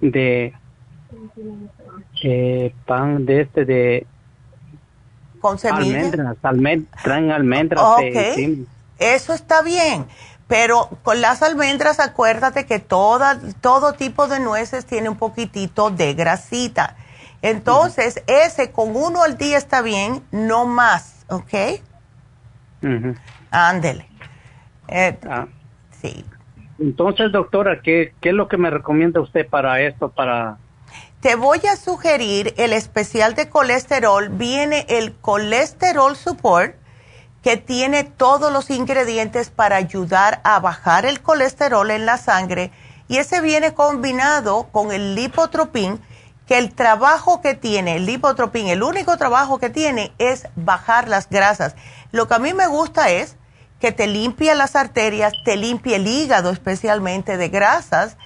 de, eh, pan de este, de, con semillas. Almendras, traen almendras. Eso está bien, pero con las almendras acuérdate que toda, todo tipo de nueces tiene un poquitito de grasita. Entonces, ese con uno al día está bien, no más, ¿ok? Ándele. Eh, ah. Sí. Entonces, doctora, ¿qué, ¿qué es lo que me recomienda usted para esto, para te voy a sugerir el especial de colesterol. Viene el colesterol support que tiene todos los ingredientes para ayudar a bajar el colesterol en la sangre y ese viene combinado con el lipotropin que el trabajo que tiene el lipotropin, el único trabajo que tiene es bajar las grasas. Lo que a mí me gusta es que te limpia las arterias, te limpia el hígado especialmente de grasas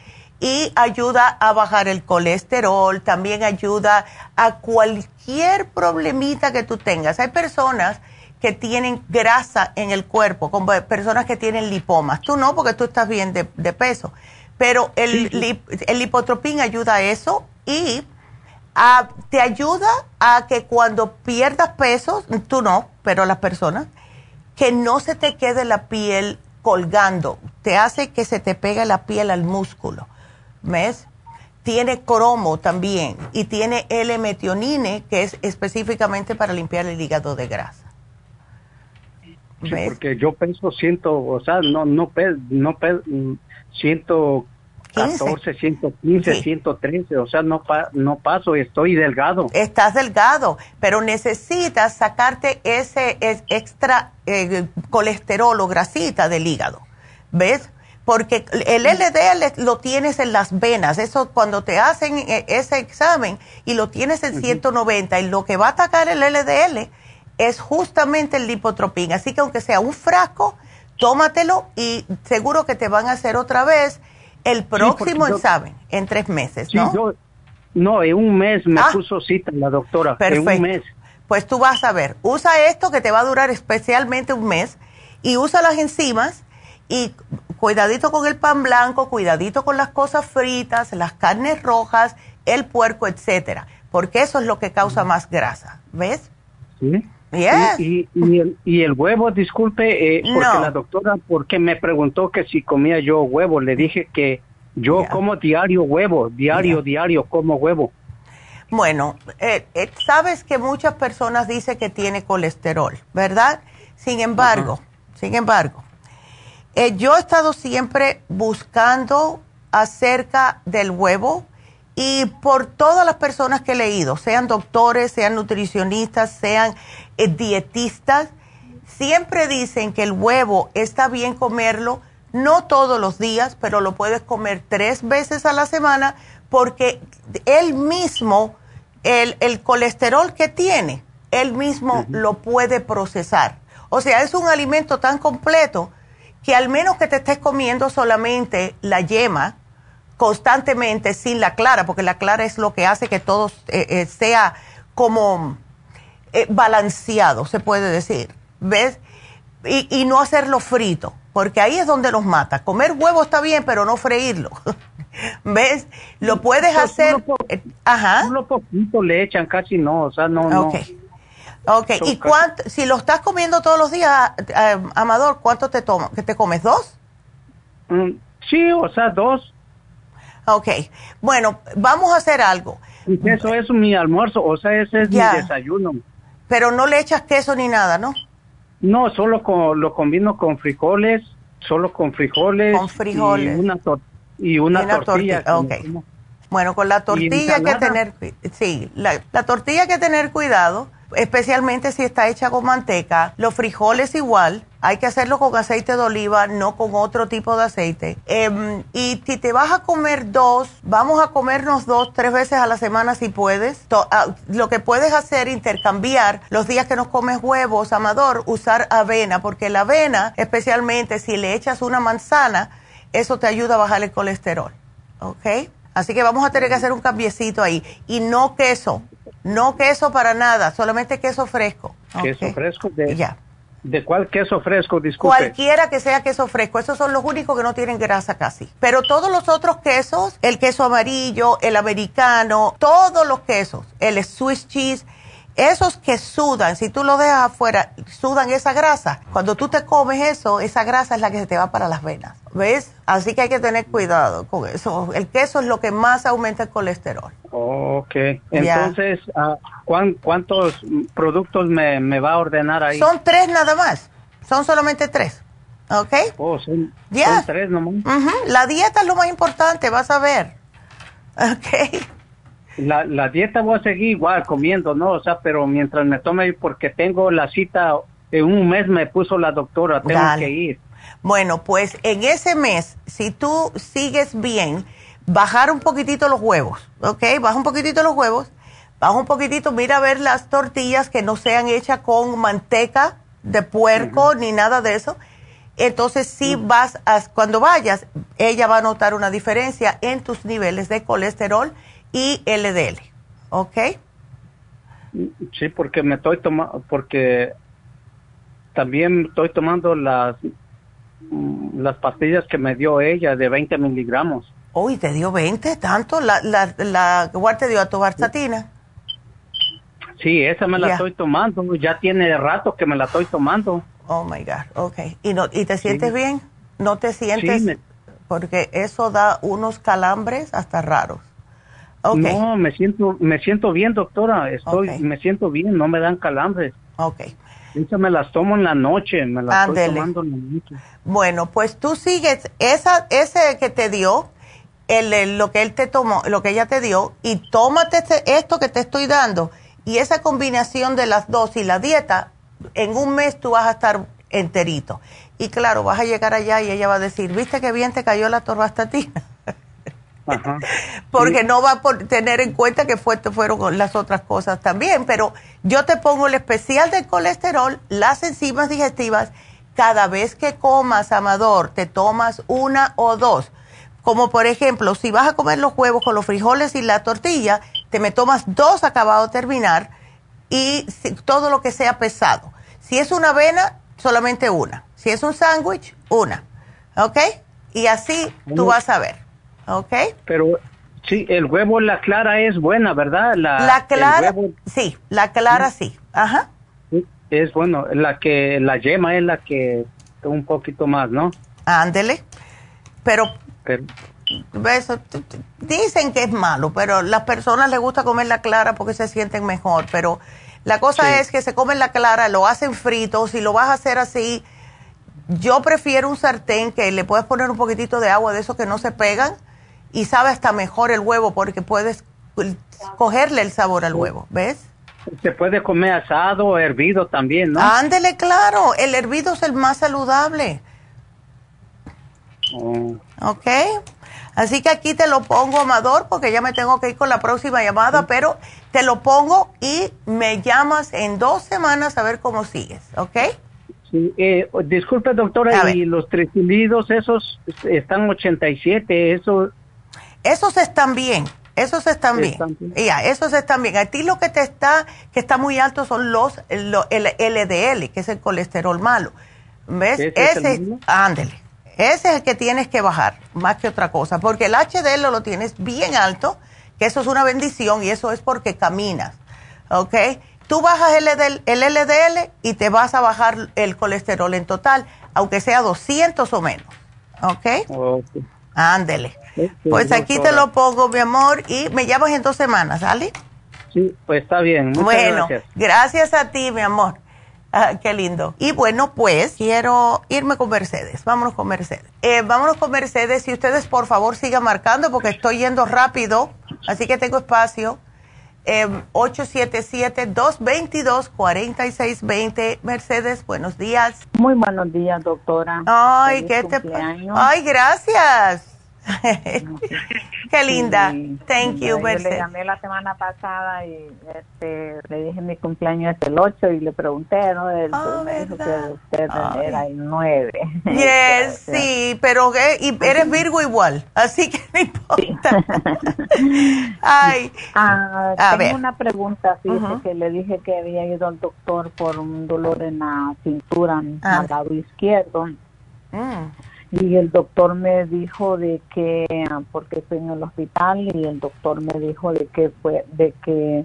y ayuda a bajar el colesterol, también ayuda a cualquier problemita que tú tengas. Hay personas que tienen grasa en el cuerpo, como personas que tienen lipomas. Tú no, porque tú estás bien de, peso. Pero el, el lipotropín ayuda a eso y te ayuda a que cuando pierdas peso, tú no, pero las personas, que no se te quede la piel colgando. Te hace que se te pegue la piel al músculo. ¿Ves? Tiene cromo también y tiene L-metionine, que es específicamente para limpiar el hígado de grasa. Sí, porque yo peso ciento, o sea, no, no, no, ciento 14, 115, 113, o sea, no, no paso, estoy delgado. Estás delgado, pero necesitas sacarte ese extra eh, colesterol o grasita del hígado, ¿ves? Porque el LDL lo tienes en las venas, eso cuando te hacen eh, ese examen y lo tienes en 190 y lo que va a atacar el LDL es justamente el lipotropín, así que aunque sea un frasco, tómatelo y seguro que te van a hacer otra vez el próximo examen en tres meses, ¿no? no, en un mes me ah. puso cita la doctora, perfecto. en un mes. Pues tú vas a ver, usa esto que te va a durar especialmente un mes y usa las enzimas y cuidadito con el pan blanco, cuidadito con las cosas fritas, las carnes rojas, el puerco, etcétera, porque eso es lo que causa más grasa, ¿ves? Sí. Y, y, el, huevo, disculpe, eh, porque la doctora, porque me preguntó que si comía yo huevo, le dije que yo como diario huevo, diario, diario como huevo. Bueno, eh, eh, sabes que muchas personas dicen que tiene colesterol, ¿verdad? Sin embargo, sin embargo, eh, yo he estado siempre buscando acerca del huevo y por todas las personas que he leído, sean doctores, sean nutricionistas, sean eh, dietistas, siempre dicen que el huevo está bien comerlo, no todos los días, pero lo puedes comer tres veces a la semana porque él mismo, el, el colesterol que tiene, él mismo lo puede procesar. O sea, es un alimento tan completo que al menos que te estés comiendo solamente la yema constantemente sin la clara, porque la clara es lo que hace que todo eh, eh, sea como eh, balanceado, se puede decir. ¿Ves? Y, y, no hacerlo frito, porque ahí es donde los mata. Comer huevo está bien, pero no freírlo. ¿Ves? Lo puedes pues hacer. Eh, ajá. Uno poquito le echan, casi no, o sea, no. Ok. ¿y cuánto, si lo estás comiendo todos los días, eh, Amador, cuánto te tomas? ¿Que te comes dos? Mm, sí, o sea, dos. Ok, bueno, vamos a hacer algo. Eso es mi almuerzo, o sea, ese es mi desayuno. Pero no le echas queso ni nada, ¿no? No, solo lo combino con frijoles, solo con frijoles. Con frijoles. Y una, y una, tortilla. Bueno, con la tortilla hay que tener, sí, la, la tortilla hay que tener cuidado especialmente si está hecha con manteca. Los frijoles igual, hay que hacerlo con aceite de oliva, no con otro tipo de aceite. Em, y si te vas a comer dos, vamos a comernos dos, tres veces a la semana si puedes. Ah, lo que puedes hacer, intercambiar los días que nos comes huevos, amador, usar avena, porque la avena, especialmente si le echas una manzana, eso te ayuda a bajar el colesterol. ¿Ok? Así que vamos a tener que hacer un cambiecito ahí. Y no queso, no queso para nada, solamente queso fresco. Queso fresco de... Ya. ¿De cuál queso fresco? Disculpe. Cualquiera que sea queso fresco. Esos son los únicos que no tienen grasa casi. Pero todos los otros quesos, el queso amarillo, el americano, todos los quesos, el Swiss cheese, esos que sudan, si tú los dejas afuera, sudan esa grasa. Cuando tú te comes eso, esa grasa es la que se te va para las venas. ¿Ves? Así que hay que tener cuidado con eso. El queso es lo que más aumenta el colesterol. Ok. Entonces, ah, ¿cuántos productos me, va a ordenar ahí? Son tres nada más. Son solamente tres. ¿Ok? Oh, son, tres nomás. La dieta es lo más importante, vas a ver. ¿Ok? La, la dieta voy a seguir igual comiendo, ¿no? O sea, pero mientras me tome, porque tengo la cita, en un mes me puso la doctora, tengo que ir. Bueno, pues en ese mes, si tú sigues bien, bajar un poquitito los huevos, ¿ok? Baja un poquitito los huevos, baja un poquitito, mira a ver las tortillas que no sean hechas con manteca de puerco ni nada de eso. Entonces, si vas a, cuando vayas, ella va a notar una diferencia en tus niveles de colesterol y LDL, ¿ok? Sí, porque me estoy tomando, porque también estoy tomando las, mm, las pastillas que me dio ella de 20 miligramos. Uy, ¿te dio 20? ¿Tanto? ¿La, la, la cuál te dio a tu barsatina? Sí, esa me la estoy tomando. Ya tiene rato que me la estoy tomando. Oh, my God. Ok. ¿Y, no, y te sientes bien? ¿No te sientes? Porque eso da unos calambres hasta raros. No, me siento, me siento bien, doctora. Estoy, me siento bien, no me dan calambres. Ok. Esa me las tomo en la noche, me las estoy tomando en la noche. Bueno, pues tú sigues esa, ese que te dio, el, lo que él te tomó, lo que ella te dio, y tómate este, esto que te estoy dando, y esa combinación de las dos y la dieta, en un mes tú vas a estar enterito. Y claro, vas a llegar allá y ella va a decir, ¿viste qué bien te cayó la Porque no va a tener en cuenta que fue, fueron las otras cosas también. Pero yo te pongo el especial del colesterol, las enzimas digestivas. Cada vez que comas, Amador, te tomas una o dos. Como por ejemplo, si vas a comer los huevos con los frijoles y la tortilla, te me tomas dos acabado de terminar y todo lo que sea pesado. Si es una avena, solamente una. Si es un sándwich, una. ¿Ok? Y así tú vas a ver. ¿Ok? Pero sí, el huevo, la clara es buena, ¿verdad? La, clara, sí, la clara sí, ajá. Es bueno, la que, la yema es la que un poquito más, ¿no? Ándele, pero, dicen que es malo, pero las personas les gusta comer la clara porque se sienten mejor, pero la cosa es que se comen la clara, lo hacen frito, si lo vas a hacer así, yo prefiero un sartén que le puedes poner un poquitito de agua de esos que no se pegan y sabe hasta mejor el huevo porque puedes cogerle el sabor al huevo, ¿ves? Se puede comer asado o hervido también, ¿no? Ándele, claro, el hervido es el más saludable. Oh. ¿Ok? Así que aquí te lo pongo, Amador, porque ya me tengo que ir con la próxima llamada, pero te lo pongo y me llamas en dos semanas a ver cómo sigues, ¿ok? Sí, eh, disculpe, doctora, y los triglicéridos, esos están 87, eso esos están bien. Esos están bien. Ya, esos están bien. A ti lo que te está, que está muy alto son los, el LDL, que es el colesterol malo. ¿Ves? Ese, ándele. Ese es el que tienes que bajar, más que otra cosa, porque el HDL lo tienes bien alto, que eso es una bendición y eso es porque caminas, ¿ok? Tú bajas el, LDL y te vas a bajar el colesterol en total, aunque sea 200 o menos, ¿ok? okay. Ándele. pues aquí te lo pongo, mi amor, y me llamas en dos semanas, ¿sale? Sí, pues está bien. Muchas bueno, gracias a ti, mi amor. Ah, qué lindo. Y bueno, pues quiero irme con Mercedes. Vámonos con Mercedes. Eh, vámonos con Mercedes y ustedes por favor sigan marcando porque estoy yendo rápido, así que tengo espacio. Eh, 877-222-4620. Mercedes, buenos días. Muy buenos días, doctora. Ay, ¿qué te Ay, gracias. Qué linda. Thank you, Yo le llamé la semana pasada y este, le dije mi cumpleaños es el 8 y le pregunté, ¿no? El, oh, me dijo que usted era el 9. Yes, sí, pero eh, y eres Virgo igual, así que no importa. Ay. Ah, a tengo una pregunta, fíjese que le dije que había ido al doctor por un dolor en la cintura, ah. al lado izquierdo. Mm y el doctor me dijo de que porque estoy en el hospital y el doctor me dijo de que fue de que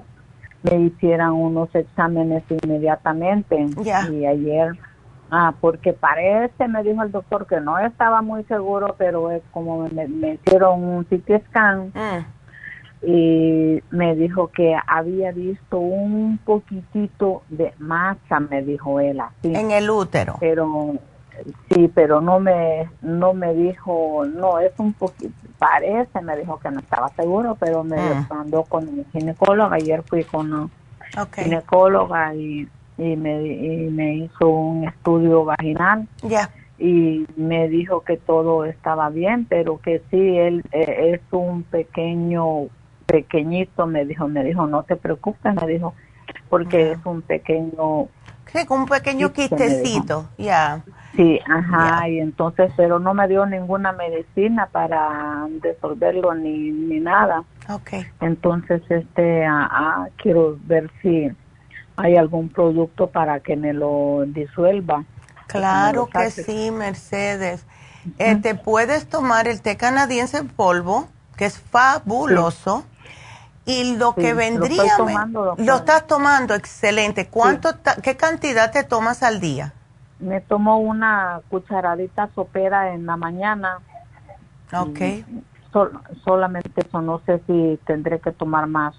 me hicieran unos exámenes inmediatamente. Y ayer ah porque parece me dijo el doctor que no estaba muy seguro pero es como me, hicieron un CT scan. Mm. y me dijo que había visto un poquitito de masa me dijo él así. En el útero. Pero Sí, pero no me no me dijo, no, es un poquito, parece, me dijo que no estaba seguro, pero me ah. mandó con el ginecólogo. Ayer fui con una ginecóloga y, y, me, y me hizo un estudio vaginal. Ya. Y me dijo que todo estaba bien, pero que sí, él eh, es un pequeño, pequeñito, me dijo, me dijo, no te preocupes, me dijo, porque es un pequeño... Sí, un pequeño quistecito, ya. Sí, ajá, y entonces, pero no me dio ninguna medicina para disolverlo ni, ni nada. Okay. Entonces, este, ah, ah, quiero ver si hay algún producto para que me lo disuelva. Claro que, sí, Mercedes. Eh, te puedes tomar el té canadiense en polvo, que es fabuloso. Y lo que vendría, lo, lo, estás tomando, excelente. ¿Cuánto, qué cantidad te tomas al día? Me tomo una cucharadita sopera en la mañana. Ok. solamente eso, no sé si tendré que tomar más.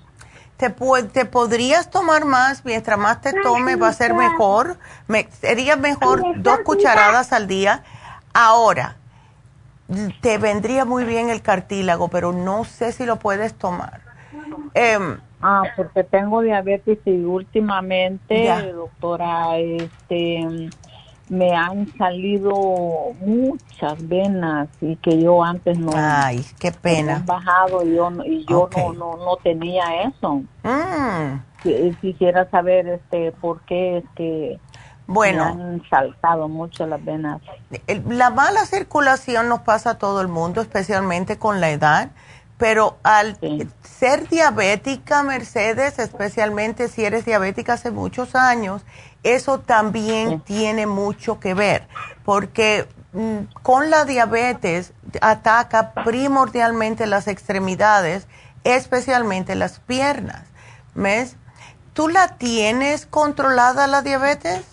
Te, te podrías tomar más, mientras más te tome va a ser mejor. Me, sería mejor dos cucharadas al día. Ahora, te vendría muy bien el cartílago, pero no sé si lo puedes tomar. Em, ah, porque tengo diabetes y últimamente, doctora, este me han salido muchas venas y que yo antes no ay qué pena. han bajado y yo y yo no, no, no tenía eso. Mm. quisiera saber este por qué es que bueno, me han saltado mucho las venas. La mala circulación nos pasa a todo el mundo, especialmente con la edad, pero al ser diabética, Mercedes, especialmente si eres diabética hace muchos años, eso también tiene mucho que ver, porque mm, con la diabetes ataca primordialmente las extremidades, especialmente las piernas. ¿Ves? ¿Tú la tienes controlada la diabetes?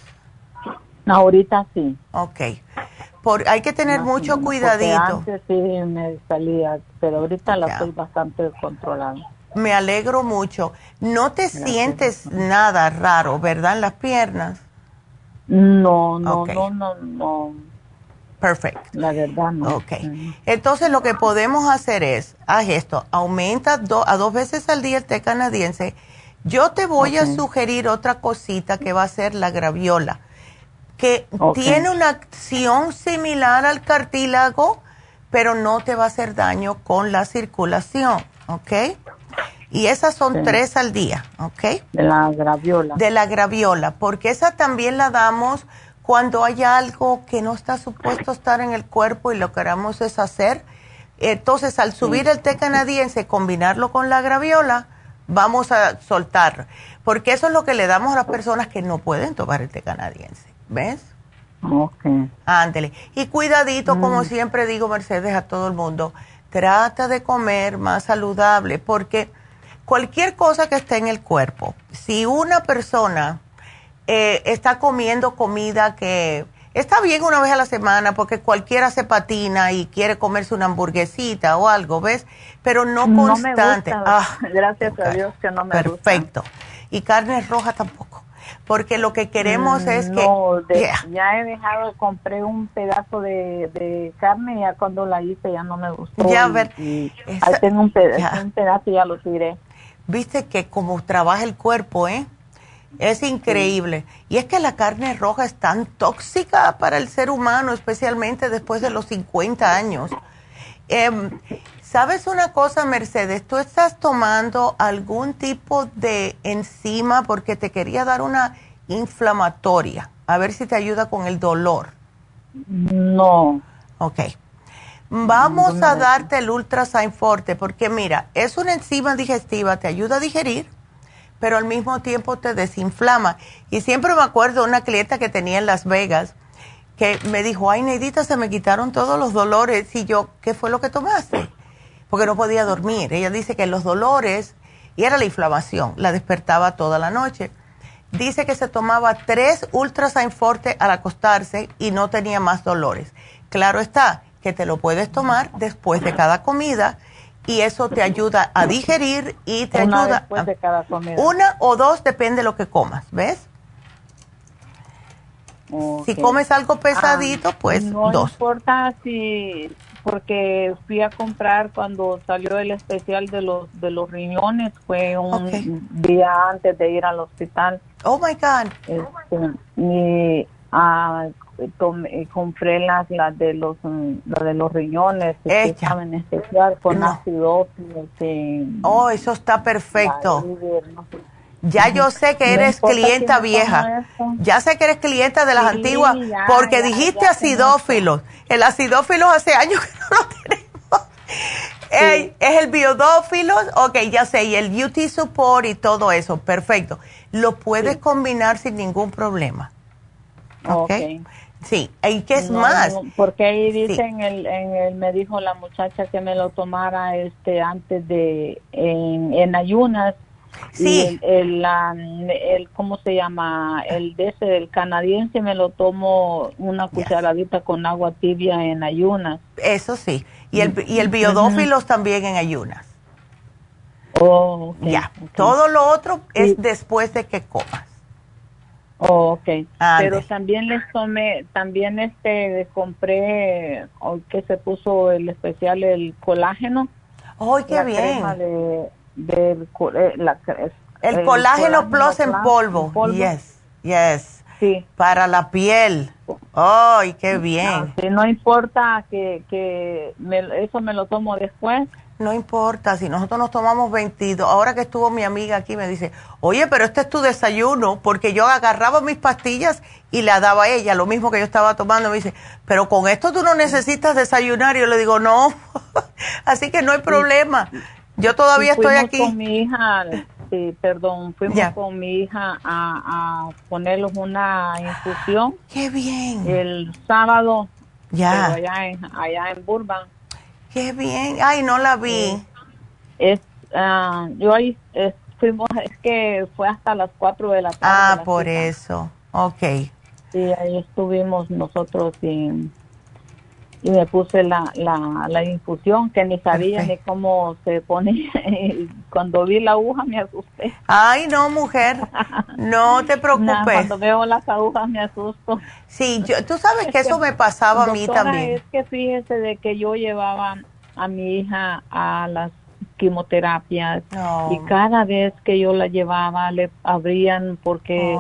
Ahorita sí. Ok. Por, hay que tener mucho cuidadito. Antes sí me salía, pero ahorita la estoy bastante controlada. Me alegro mucho. No te sientes nada raro, ¿verdad? En las piernas. No, no, no, no, no. Perfecto. La verdad no. Ok. Entonces lo que podemos hacer es, haz esto, aumenta a dos veces al día el té canadiense. Yo te voy a sugerir otra cosita que va a ser la graviola, que tiene una acción similar al cartílago, pero no te va a hacer daño con la circulación, ¿ok? Y esas son tres al día, ¿ok? De la graviola. De la graviola, porque esa también la damos cuando hay algo que no está supuesto estar en el cuerpo y lo queramos deshacer. Entonces, al subir el té canadiense, combinarlo con la graviola, vamos a soltar. Porque eso es lo que le damos a las personas que no pueden tomar el té canadiense. ¿Ves? Ok. Ándele. Y cuidadito, como mm. siempre digo, Mercedes, a todo el mundo, trata de comer más saludable, porque cualquier cosa que esté en el cuerpo, si una persona eh, está comiendo comida que está bien una vez a la semana, porque cualquiera se patina y quiere comerse una hamburguesita o algo, ¿ves? Pero no, constante. Ah, Gracias a Dios que no me gusta. Perfecto. Y carne roja tampoco porque lo que queremos mm, es que... ya he dejado, compré un pedazo de, carne y ya cuando la hice ya no me gustó. Ya, ver, tengo un, pedazo, un pedazo y ya lo tiré. Viste que como trabaja el cuerpo, ¿eh? Es increíble. Y es que la carne roja es tan tóxica para el ser humano, especialmente después de los 50 años. Eh, ¿Sabes una cosa, Mercedes? ¿Tú estás tomando algún tipo de enzima porque te quería dar una inflamatoria? A ver si te ayuda con el dolor. No. Ok. Vamos a darte el Ultrasign Forte porque mira, es una enzima digestiva, te ayuda a digerir, pero al mismo tiempo te desinflama. Y siempre me acuerdo de una clienta que tenía en Las Vegas que me dijo, ay, Neidita, se me quitaron todos los dolores. Y yo, ¿qué fue lo que tomaste? Porque no podía dormir. Ella dice que los dolores, y era la inflamación, la despertaba toda la noche. Dice que se tomaba tres Ultrasign Forte al acostarse y no tenía más dolores. Claro está que te lo puedes tomar después de cada comida y eso te ayuda a digerir y te una ayuda después de cada comida. una o dos depende de lo que comas, ¿ves? Si comes algo pesadito, pues no dos. No importa si porque fui a comprar cuando salió el especial de los de los riñones. Fue un día antes de ir al hospital. Oh my god. Este, y ah, compré las las de los de los riñones que en especial con ácido oh eso está perfecto ya yo sé que eres clienta vieja. Ya sé que eres clienta de las antiguas porque dijiste acidófilos. El acidófilo hace años que no lo tenemos. es el biodófilo, ok, ya sé, y el UT support y todo eso, perfecto. Lo puedes combinar sin ningún problema. Ok. Sí, ¿y qué es más? porque ahí dice en, el, en el, me dijo la muchacha que me lo tomara este antes de, en, en ayunas Sí. el, el, ¿cómo se llama? El de ese del canadiense me lo tomo una cucharadita con agua tibia en ayunas. Eso sí. Y el, y el biodófilos también en ayunas. Oh, Ya. Todo lo otro es después de que comas. Oh, ok. Pero también les tomé, también este, compré, hoy que se puso el especial, el colágeno. ¡Ay, qué bien! Del eh, el, colágeno plus en polvo. Yes, yes. Sí. Para la piel. ¡Ay, qué bien! No, no importa que, que eso me lo tomo después. No importa, si nosotros nos tomamos 22, ahora que estuvo mi amiga aquí me dice, oye, pero este es tu desayuno, porque yo agarraba mis pastillas y la daba a ella, lo mismo que yo estaba tomando, me dice, pero con esto tú no necesitas desayunar, y yo le digo, no, así que no hay problema. Yo todavía estoy aquí. con mi hija, sí, perdón, fuimos con mi hija a, a ponerles una infusión. ¡Qué bien! El sábado. Ya. Allá en, allá en Burbank. ¡Qué bien! ¡Ay, no la vi! Es, uh, yo ahí fuimos, es que fue hasta las 4 de la tarde. Ah, por eso. Ok. Sí, ahí estuvimos nosotros sin y me puse la, la, la infusión que ni sabía ni cómo se pone. cuando vi la aguja me asusté. Ay, no, mujer, no te preocupes. cuando veo las agujas me asusto. Sí, yo, tú sabes que eso me pasaba a mí también. Es que fíjese de que yo llevaba a mi hija a las quimioterapias y cada vez que yo la llevaba le abrían porque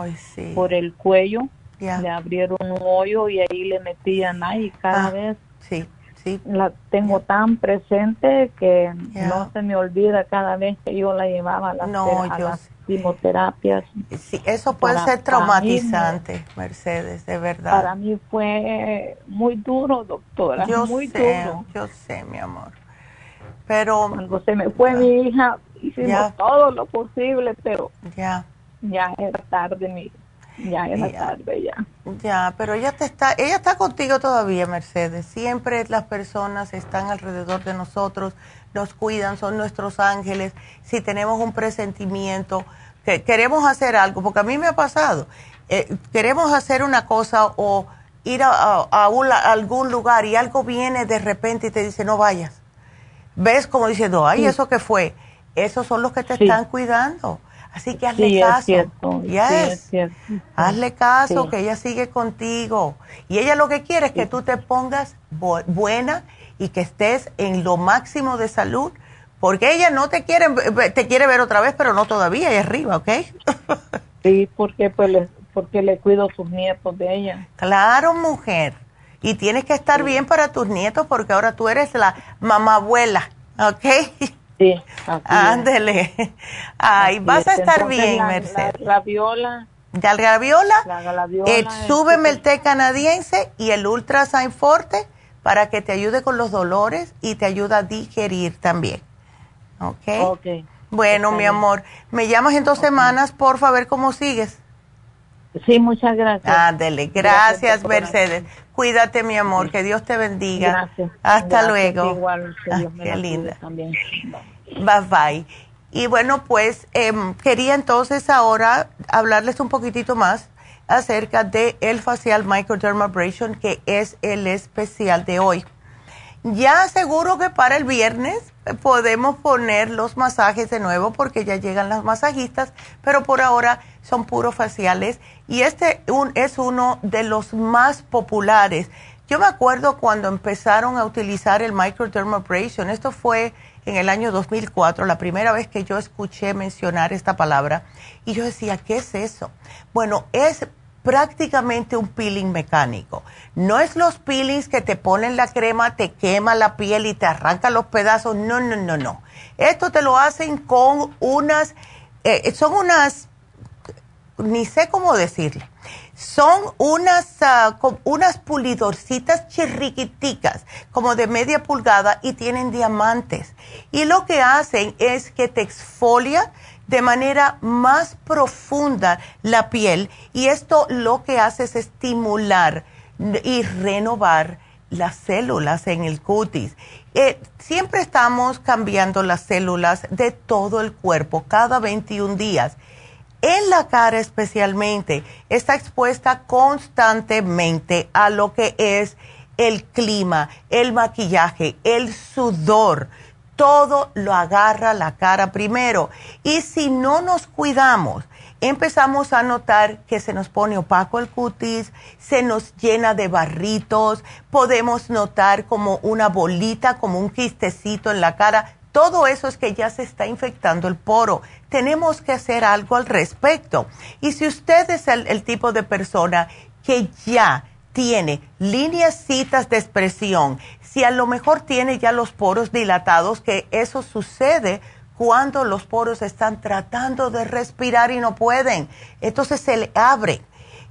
por el cuello le abrieron un hoyo y ahí le metían ahí cada ah. vez Sí, sí. La tengo tan presente que no se me olvida cada vez que yo la llevaba a las, no, quimioterapias. Sí, eso puede ser traumatizante, Mercedes, de verdad. Para mí fue muy duro, doctora. Yo muy sé, duro. yo sé, mi amor. Pero cuando se me fue mi hija, hicimos todo lo posible, pero ya ya era tarde, mi ya era tarde ya. Ya, pero ella te está, ella está contigo todavía, Mercedes. Siempre las personas están alrededor de nosotros, nos cuidan, son nuestros ángeles. Si tenemos un presentimiento, que queremos hacer algo, porque a mí me ha pasado, eh, queremos hacer una cosa o ir a, algún lugar y algo viene de repente y te dice no vayas. Ves como diciendo, ay, ¿eso qué fue? Esos son los que te están cuidando. Así que hazle caso. Es cierto. Hazle caso, que ella sigue contigo. Y ella lo que quiere es que tú te pongas buena y que estés en lo máximo de salud, porque ella no te quiere, te quiere ver otra vez, pero no todavía, ahí arriba, ¿ok? sí, porque pues le, porque le cuido sus nietos de ella. Claro, mujer. Y tienes que estar bien para tus nietos porque ahora tú eres la mamá abuela, ¿ok? Sí, Ándele. Ay, vas a estar bien, Mercedes. La graviola. Ya el graviola, eh, súbeme el té canadiense y el Ultra Forte para que te ayude con los dolores y te ayuda a digerir también. ¿Ok? Ok. Bueno, mi amor, me llamas en dos semanas, por favor, cómo sigues. Sí, muchas gracias. Ándele, gracias, Mercedes. Cuídate, mi amor, que Dios te bendiga. Gracias. Hasta luego. Igual, ah, qué linda. Bye bye. Y bueno, pues em, quería entonces ahora hablarles un poquitito más acerca de el facial microdermabrasion, que es el especial de hoy. Ya seguro que para el viernes podemos poner los masajes de nuevo porque ya llegan las masajistas, pero por ahora son puros faciales y este es uno de los más populares. Yo me acuerdo cuando empezaron a utilizar el microdermabrasion, esto fue en el año 2004, la primera vez que yo escuché mencionar esta palabra, y yo decía, ¿qué es eso? Bueno, es prácticamente un peeling mecánico. No es los peelings que te ponen la crema, te quema la piel y te arranca los pedazos. No, no, no, no. Esto te lo hacen con unas, eh, son unas, ni sé cómo decirle. Son unas, uh, unas pulidorcitas chirriquiticas, como de media pulgada, y tienen diamantes. Y lo que hacen es que te exfolia de manera más profunda la piel y esto lo que hace es estimular y renovar las células en el cutis. Eh, siempre estamos cambiando las células de todo el cuerpo cada 21 días. En la cara especialmente está expuesta constantemente a lo que es el clima, el maquillaje, el sudor todo lo agarra la cara primero. Y si no nos cuidamos, empezamos a notar que se nos pone opaco el cutis, se nos llena de barritos, podemos notar como una bolita, como un quistecito en la cara. Todo eso es que ya se está infectando el poro. Tenemos que hacer algo al respecto. Y si usted es el, tipo de persona que ya tiene líneas citas de expresión, si a lo mejor tiene ya los poros dilatados, que eso sucede cuando los poros están tratando de respirar y no pueden. Entonces se le abre.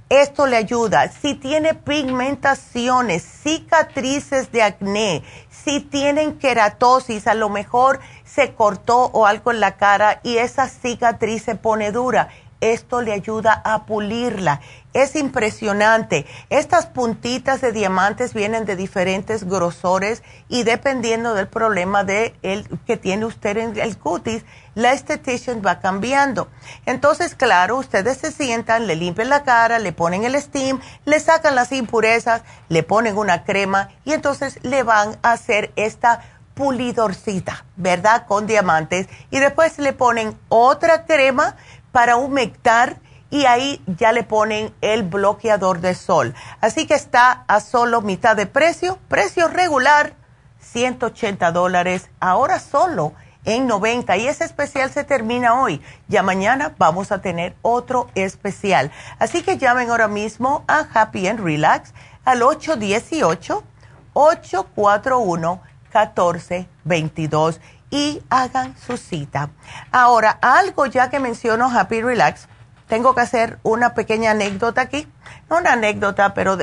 Esto le ayuda. Si tiene pigmentaciones, cicatrices de acné, si tienen queratosis, a lo mejor se cortó o algo en la cara y esa cicatriz se pone dura esto le ayuda a pulirla. Es impresionante. Estas puntitas de diamantes vienen de diferentes grosores y dependiendo del problema de el, que tiene usted en el cutis, la estetician va cambiando. Entonces, claro, ustedes se sientan, le limpian la cara, le ponen el steam, le sacan las impurezas, le ponen una crema y entonces le van a hacer esta pulidorcita, ¿verdad? Con diamantes y después le ponen otra crema para humectar y ahí ya le ponen el bloqueador de sol. Así que está a solo mitad de precio, precio regular, 180 dólares, ahora solo en 90 y ese especial se termina hoy. Ya mañana vamos a tener otro especial. Así que llamen ahora mismo a Happy and Relax al 818-841-1422 y hagan su cita. Ahora, algo ya que menciono Happy Relax, tengo que hacer una pequeña anécdota aquí. No una anécdota, pero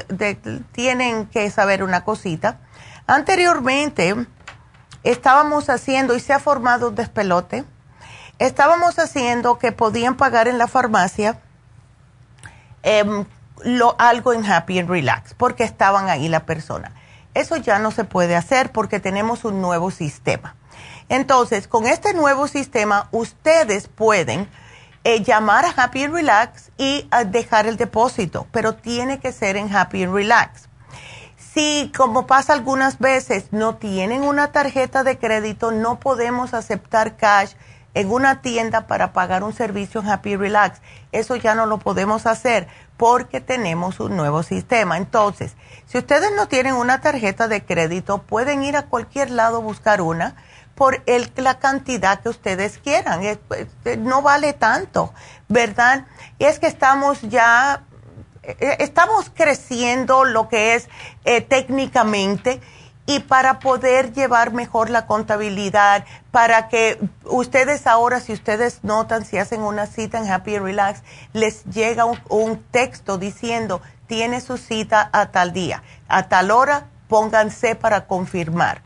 tienen que saber una cosita. Anteriormente, estábamos haciendo, y se ha formado un despelote, estábamos haciendo que podían pagar en la farmacia em, lo, algo en Happy and Relax, porque estaban ahí la persona. Eso ya no se puede hacer porque tenemos un nuevo sistema. Entonces, con este nuevo sistema, ustedes pueden eh, llamar a Happy Relax y dejar el depósito, pero tiene que ser en Happy Relax. Si, como pasa algunas veces, no tienen una tarjeta de crédito, no podemos aceptar cash en una tienda para pagar un servicio en Happy Relax. Eso ya no lo podemos hacer porque tenemos un nuevo sistema. Entonces, si ustedes no tienen una tarjeta de crédito, pueden ir a cualquier lado a buscar una por el, la cantidad que ustedes quieran. Pues, no vale tanto, ¿verdad? Y es que estamos ya, eh, estamos creciendo lo que es eh, técnicamente y para poder llevar mejor la contabilidad, para que ustedes ahora, si ustedes notan, si hacen una cita en Happy Relax, les llega un, texto diciendo, tiene su cita a tal día, a tal hora, pónganse para confirmar.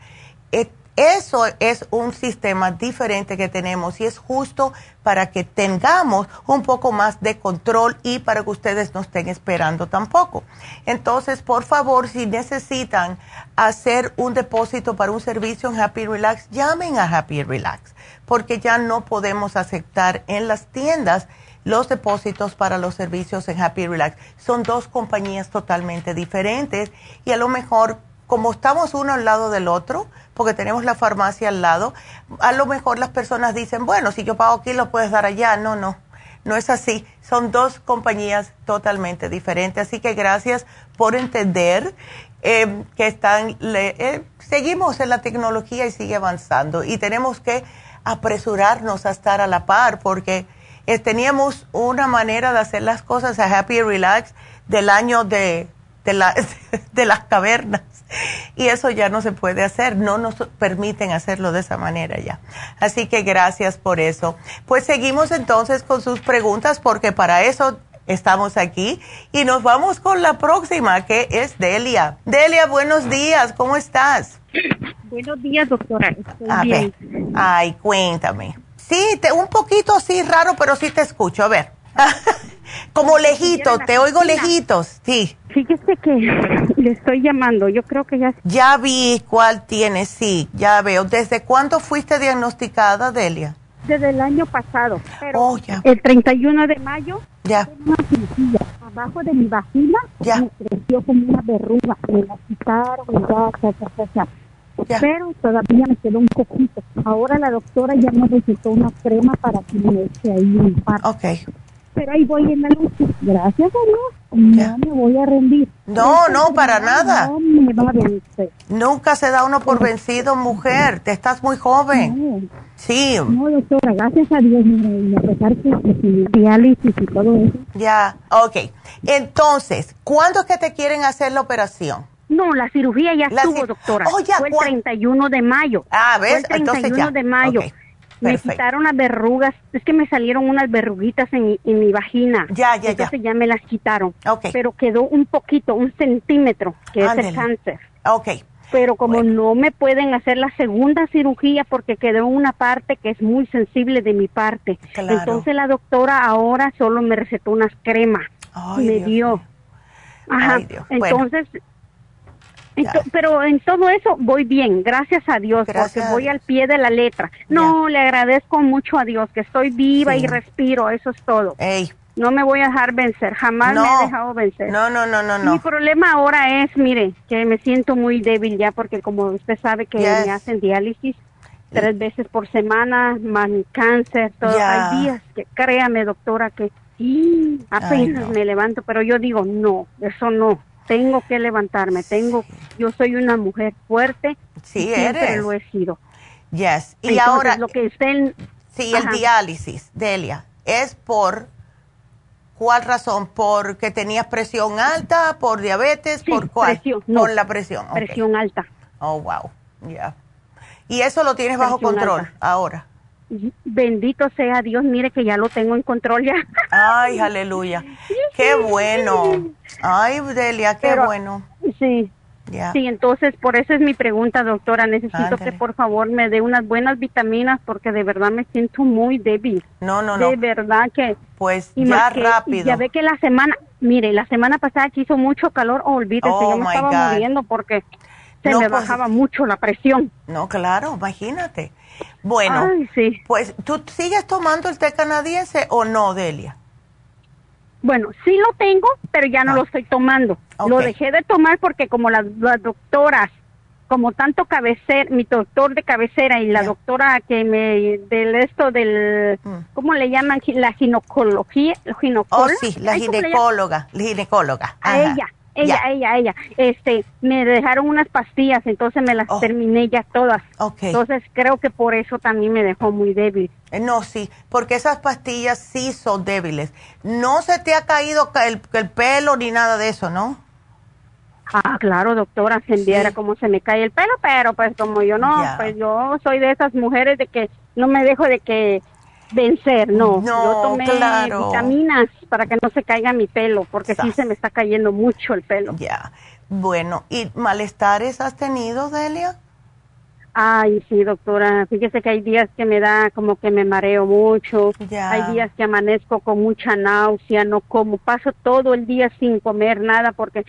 Eh, eso es un sistema diferente que tenemos y es justo para que tengamos un poco más de control y para que ustedes no estén esperando tampoco. Entonces, por favor, si necesitan hacer un depósito para un servicio en Happy Relax, llamen a Happy Relax, porque ya no podemos aceptar en las tiendas los depósitos para los servicios en Happy Relax. Son dos compañías totalmente diferentes y a lo mejor como estamos uno al lado del otro, porque tenemos la farmacia al lado, a lo mejor las personas dicen, bueno, si yo pago aquí, lo puedes dar allá. No, no, no es así. Son dos compañías totalmente diferentes. Así que gracias por entender eh, que están, eh, seguimos en la tecnología y sigue avanzando y tenemos que apresurarnos a estar a la par porque eh, teníamos una manera de hacer las cosas a Happy Relax del año de, de, la, de las cavernas y eso ya no se puede hacer, no nos permiten hacerlo de esa manera ya. Así que gracias por eso. Pues seguimos entonces con sus preguntas porque para eso estamos aquí y nos vamos con la próxima que es Delia. Delia, buenos días, ¿cómo estás? Buenos días, doctora. Estoy bien. Ay, cuéntame. Sí, te, un poquito así raro, pero sí te escucho. A ver. Como lejitos, te oigo lejitos, sí. Fíjese que le estoy llamando, yo creo que ya... Ya vi cuál tienes, sí, ya veo. ¿Desde cuándo fuiste diagnosticada, Delia? Desde el año pasado, pero oh, el 31 de mayo, ya. una cirugía abajo de mi vagina, ya. me creció como una verruga, me la quitaron, ya, ya. Pero todavía me quedó un poquito. Ahora la doctora ya me recetó una crema para que me eche ahí un par. Ok pero ahí voy en la lucha. Gracias a Dios, no me voy a rendir. No, no, para nada. No me va a vencer. Nunca se da uno por vencido, mujer. Te estás muy joven. Sí. No, doctora, gracias a Dios, y a pesar que, diálisis y todo eso. Ya, ok. Entonces, ¿cuándo es que te quieren hacer la operación? No, la cirugía ya estuvo, doctora. Oh, ya, Fue el 31 de mayo. Ah, ¿ves? Fue el 31 de mayo. Me quitaron las verrugas, es que me salieron unas verruguitas en, mi vagina. Ya, ya, Entonces ya. me las quitaron. Okay. Pero quedó un poquito, un centímetro, que es el cáncer. Ok. Pero como no me pueden hacer la segunda cirugía porque quedó una parte que es muy sensible de mi parte. Entonces la doctora ahora solo me recetó unas cremas. me dio. Ajá. Entonces pero en todo eso voy bien, gracias a Dios, porque voy al pie de la letra. No, le agradezco mucho a Dios que estoy viva y respiro, eso es todo. No me voy a dejar vencer, jamás me he dejado vencer. No, no, no, no, no. Mi problema ahora es, mire, que me siento muy débil ya porque como usted sabe que me hacen diálisis tres veces por semana, más cáncer, todo. Hay días que créame, doctora, que sí, apenas me levanto, pero yo digo, no, eso no tengo que levantarme, tengo, yo soy una mujer fuerte, sí, siempre lo he sido. Yes. Y ahora lo que estén Sí, el diálisis, Delia, es por ¿cuál razón? ¿Porque tenías presión alta, por diabetes, por cuál? Presión, por la presión. Presión alta. Oh, wow. Ya. Y eso lo tienes bajo control ahora bendito sea Dios, mire que ya lo tengo en control ya. Ay, aleluya. Qué bueno. Ay, Delia, qué bueno. Sí. Sí, entonces por eso es mi pregunta, doctora. Necesito que por favor me dé unas buenas vitaminas porque de verdad me siento muy débil. No, no, no. De verdad que. Pues ya rápido. ya ve que la semana, mire, la semana pasada que hizo mucho calor, olvídese, yo me oh, estaba muriendo porque se me pues, bajaba mucho la presión. No, claro, imagínate. Bueno, pues tú sigues tomando el té canadiense o no, Delia? Bueno, sí lo tengo, pero ya no ah. lo estoy tomando. Lo dejé de tomar porque como las, doctoras, como tanto cabecera, mi doctor de cabecera y la doctora que me, del esto del, mm. ¿cómo le llaman? La ginecología, Oh, sí, la ginecóloga, la ginecóloga. A ella ella, ella, ella. Este, me dejaron unas pastillas, entonces me las oh. terminé ya todas. Entonces creo que por eso también me dejó muy débil. Eh, no, sí, porque esas pastillas sí son débiles. No se te ha caído el, el pelo ni nada de eso, ¿no? Ah, claro, doctora, se enviara como se me cae el pelo, pero pues como yo no, pues yo soy de esas mujeres de que no me dejo de que vencer, no. yo tomé vitaminas para que no se caiga mi pelo, porque sí se me está cayendo mucho el pelo. Ya. Bueno, ¿y malestares has tenido, Delia? Ay, sí, doctora. Fíjese que hay días que me da como que me mareo mucho. Hay días que amanezco con mucha náusea, no como. Paso todo el día sin comer nada porque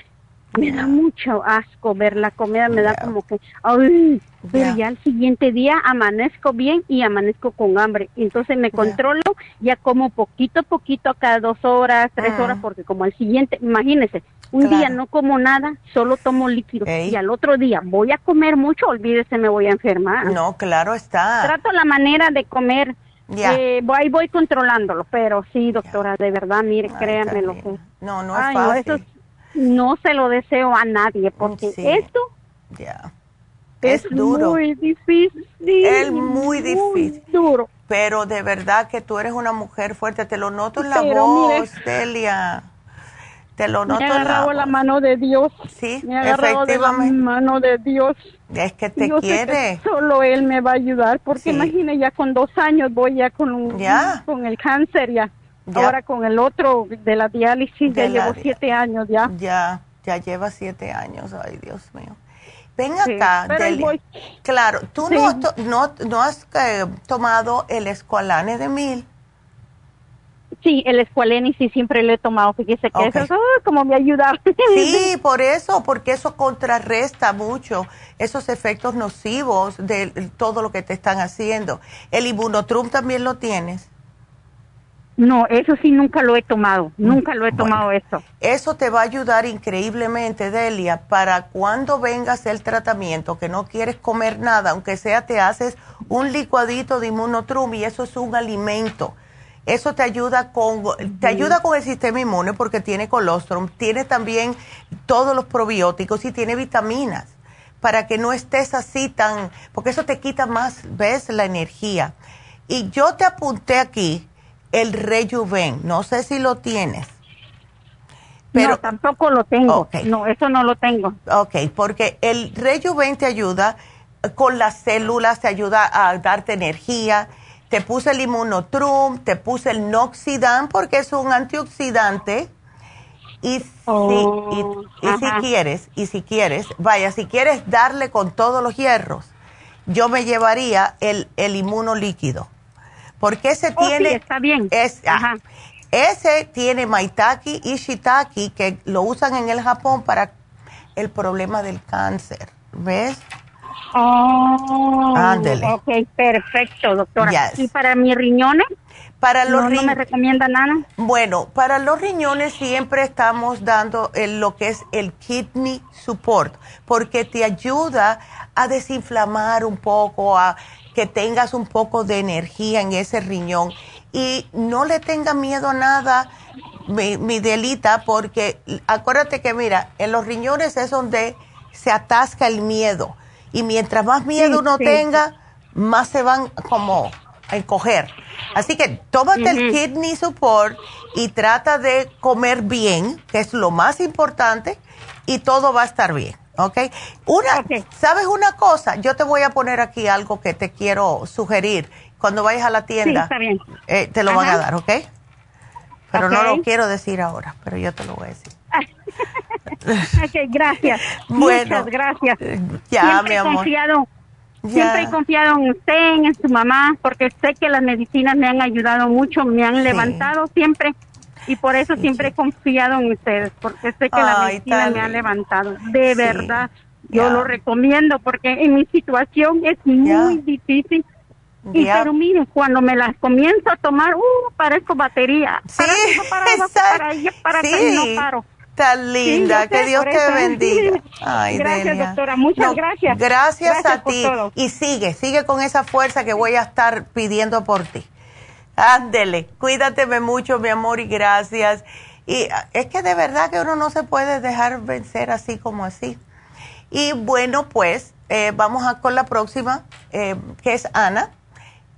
me da mucho asco ver la comida, me da como que, ay, pero ya el siguiente día amanezco bien y amanezco con hambre. Entonces me controlo, ya como poquito a poquito, cada dos horas, tres horas, mm. porque como al siguiente, imagínese, un día no como nada, solo tomo líquido. Y al otro día voy a comer mucho, olvídese, me voy a enfermar. No, claro está. Trato la manera de comer. Eh, voy, voy controlándolo, pero sí, doctora, de verdad, mire, créanme lo que... No, no es fácil no se lo deseo a nadie porque esto es, muy difícil. Es muy difícil. duro. Pero de verdad que tú eres una mujer fuerte, te lo noto en la voz, Delia. Te lo noto me agarrado la... mano de Dios. Sí, me agarrado de la mano de Dios. Es que te quiere. solo Él me va a ayudar, porque imagine, ya con dos años voy ya con, con el cáncer ya. Ahora con el otro de la diálisis ya llevo siete años ya. Ya, ya lleva siete años, ay Dios mío. Ven acá, Delia. Claro, tú no, no, no, has eh, tomado el escualane de mil. Sí, el escualene sí siempre lo he tomado. Fíjese que eso como me ayuda. Sí, por eso, porque eso contrarresta mucho esos efectos nocivos de todo lo que te están haciendo. ¿El Ibunotrum también lo tienes? No, eso sí nunca lo he tomado, nunca lo he tomado eso. Eso te va a ayudar increíblemente, Delia, para cuando vengas el tratamiento, que no quieres comer nada, aunque sea te haces un licuadito de inmunotrum y eso es un alimento. Eso te ayuda con te ayuda con el sistema inmune porque tiene colostrum, tiene también todos los probióticos y tiene vitaminas para que no estés así tan, porque eso te quita más, ves, la energía. Y yo te apunté aquí el Rejuven. No sé si lo tienes. Pero, no, tampoco lo tengo. No, eso no lo tengo. Ok, porque el Rejuven te ayuda con las células, te ayuda a darte energía. Te puse el Immunotrum, te puse el Noxidan porque es un antioxidante. Y, si, oh, si quieres, y si quieres, vaya, si quieres darle con todos los hierros, yo me llevaría el, el inmuno líquido porque ese oh, tiene... está bien. Ah, ese tiene maitaki y shiitake que lo usan en el Japón para el problema del cáncer. ¿Ves? Oh, Ándele. Ok, perfecto, doctora. ¿Y para mis riñones? Para los no, ¿No me recomienda nada? Bueno, para los riñones siempre estamos dando lo que es el kidney support, porque te ayuda a desinflamar un poco, a que tengas un poco de energía en ese riñón y no le tenga miedo a nada, mi, delita, porque acuérdate que mira, en los riñones es donde se atasca el miedo y mientras más miedo uno tenga, más se van como a encoger. Así que tómate el kidney support y trata de comer bien, que es lo más importante, y todo va a estar bien. ¿Ok? Una, ¿Sabes una cosa? Yo te voy a poner aquí algo que te quiero sugerir. Cuando vayas a la tienda, eh, te lo van a dar, ¿ok? Pero no lo quiero decir ahora, pero yo te lo voy a decir. ok, gracias. Muchas gracias. Ya, mi amor. Confiado, Siempre he confiado en usted, en su mamá, porque sé que las medicinas me han ayudado mucho, me han levantado siempre y por eso siempre he confiado en ustedes, porque sé que la medicina me ha levantado. De verdad, yo lo recomiendo porque en mi situación es muy difícil. Y pero miren, cuando me las comienzo a tomar, uh, parezco batería. Sí, para, para, para, no paro. Tan linda, que Dios te bendiga. Ay, gracias, doctora, muchas gracias. gracias. a ti. Y sigue, sigue con esa fuerza que voy a estar pidiendo por ti. Ándele, cuídateme mucho, mi amor, y gracias. Y ah, es que de verdad que uno no se puede dejar vencer así como así. Y bueno, pues eh, vamos a con la próxima, eh, que es Ana.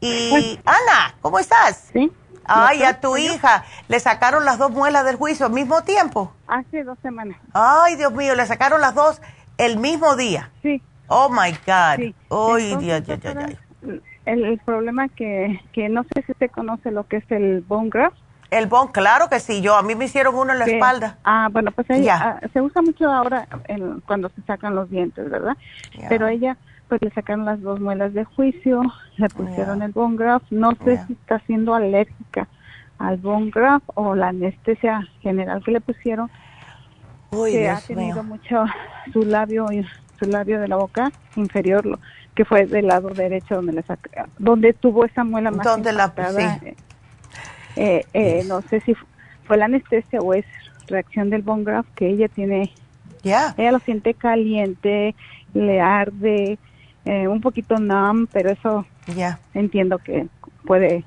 Y Ana, ¿cómo estás? Sí. Ay, a tu hija, ¿le sacaron las dos muelas del juicio al mismo tiempo? Hace dos semanas. Ay, Dios mío, ¿le sacaron las dos el mismo día? Sí. Oh, my God. Sí. Ay, Dios, Dios, Dios, Dios. El, problema que, que no sé si se conoce lo que es el bone graft. El bone, claro que sí, yo, a mí me hicieron uno en la espalda. Ah, bueno, pues ella, ah, se usa mucho ahora cuando se sacan los dientes, ¿verdad? Pero ella pues le sacaron las dos muelas de juicio, le pusieron el bone graft, no sé si está siendo alérgica al bone graft o la anestesia general que le pusieron, que ha tenido mucho su labio su labio de la boca inferior, lo, que fue del lado derecho donde saca, donde tuvo esa muela más donde la sí. eh, eh, no sé si fue la anestesia o es reacción del bone graft que ella tiene ya ella lo siente caliente le arde eh, un poquito numb, pero eso ya entiendo que puede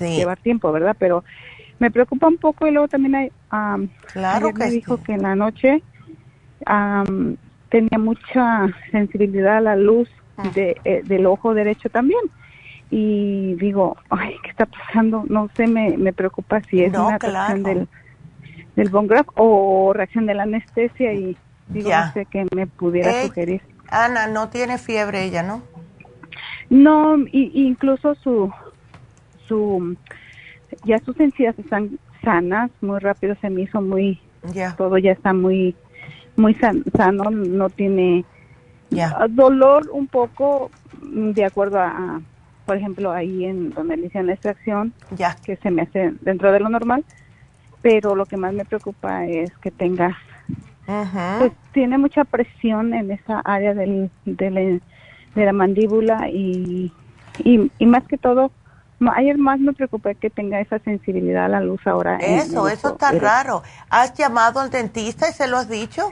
llevar tiempo, ¿verdad? Pero me preocupa un poco y luego también hay, claro que me dijo que en la noche tenía mucha sensibilidad a la luz. De, eh, del ojo derecho también y digo, ay, ¿qué está pasando? No sé, me, me preocupa si es una reacción del, del o reacción de la anestesia y digo, no sé qué me pudiera sugerir. Ana, no tiene fiebre ella, ¿no? No, incluso su, su, ya sus encías están sanas, muy rápido se me hizo muy, todo ya está muy, muy sano, no tiene dolor un poco mm, de acuerdo a, por ejemplo, ahí en donde le hicieron la extracción, ya. que se me hace dentro de lo normal, pero lo que más me preocupa es que tenga pues tiene mucha presión en esa área del, de la mandíbula y, y, más que todo, ayer más me preocupé que tenga esa sensibilidad a la luz ahora. Eso, eso está raro. ¿Has llamado al dentista y se lo has dicho?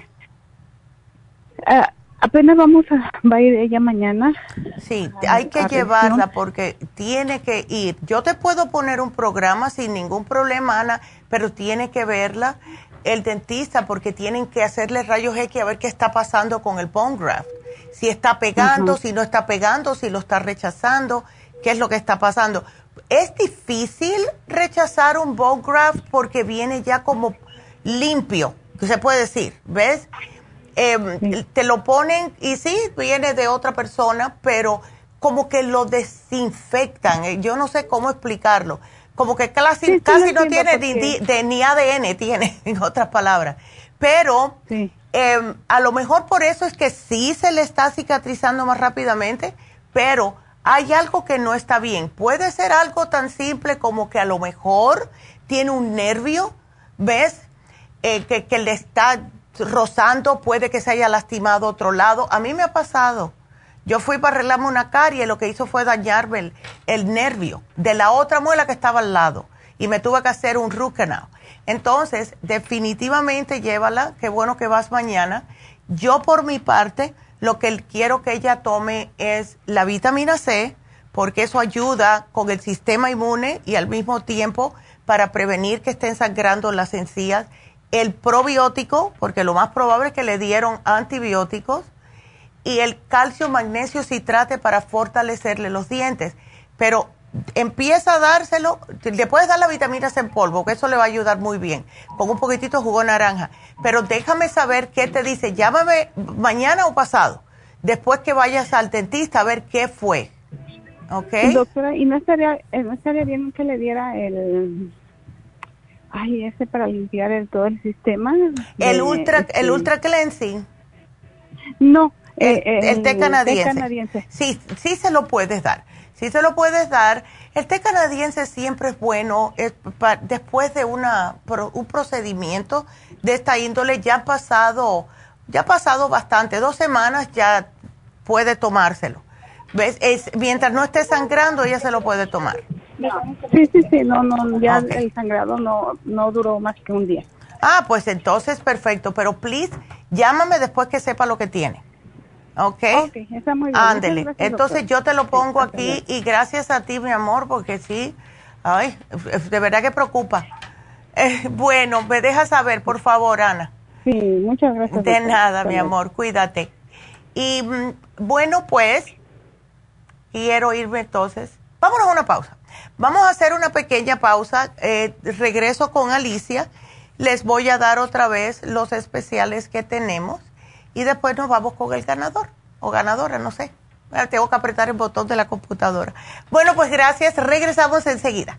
Ah, apenas vamos a, va a ir ella mañana. Sí, hay que llevarla porque tiene que ir. Yo te puedo poner un programa sin ningún problema, Ana, pero tiene que verla el dentista porque tienen que hacerle rayos X a ver qué está pasando con el bone graft. Si está pegando, si no está pegando, si lo está rechazando, qué es lo que está pasando. Es difícil rechazar un bone graft porque viene ya como limpio, que se puede decir, ¿ves? Em, te lo ponen y sí, viene de otra persona, pero como que lo desinfectan. Eh, yo no sé cómo explicarlo como que casi, casi no tiene de, ni ADN, tiene, en otras palabras. Pero em, a lo mejor por eso es que sí se le está cicatrizando más rápidamente, pero hay algo que no está bien. Puede ser algo tan simple como que a lo mejor tiene un nervio, ¿ves? Eh, que, que le está rozando, puede que se haya lastimado otro lado. A mí me ha pasado yo fui para arreglarme una carie y lo que hizo fue dañarme el, nervio de la otra muela que estaba al lado y me tuve que hacer un root canal. Entonces, definitivamente llévala, qué bueno que vas mañana. Yo por mi parte, lo que quiero que ella tome es la vitamina C, porque eso ayuda con el sistema inmune y al mismo tiempo para prevenir que estén sangrando las encías. El probiótico, porque lo más probable es que le dieron antibióticos y el calcio, magnesio, citrate para fortalecerle los dientes. Pero empieza a dárselo, le puedes dar la vitamina C en polvo, que eso le va a ayudar muy bien, con un poquitito de jugo naranja. Pero déjame saber qué te dice, llámame mañana o pasado, después que vayas al dentista a ver qué fue. ¿Ok? Doctora, ¿y no estaría, eh, no estaría bien que le diera el Ay, ese para limpiar el, todo el sistema. El ultra, el este, ultra cleansing. No, el, eh, té canadiense. Sí, sí se lo puedes dar. Sí se lo puedes dar. El té canadiense siempre es bueno después de una, un procedimiento de esta índole. Ya ha pasado, ya ha pasado bastante, dos semanas ya puede tomárselo. ¿Ves? Es, mientras no esté sangrando, ella se lo puede tomar. Sí, sí, sí, no, no, ya el sangrado no, no duró más que un día. Ah, pues entonces perfecto, pero please, llámame después que sepa lo que tiene. ¿Ok? Ok, está muy bien. Ándele. Entonces yo te lo pongo aquí y gracias a ti, mi amor, porque sí, ay, de verdad que preocupa. Eh, bueno, me dejas saber, por favor, Ana. Sí, muchas gracias. De nada, mi amor, cuídate. Y mm, bueno, pues, quiero irme entonces. Vámonos a una pausa. Vamos a hacer una pequeña pausa. Eh, regreso con Alicia. Les voy a dar otra vez los especiales que tenemos y después nos vamos con el ganador o ganadora, no sé. Tengo que apretar el botón de la computadora. Bueno, pues gracias. Regresamos enseguida.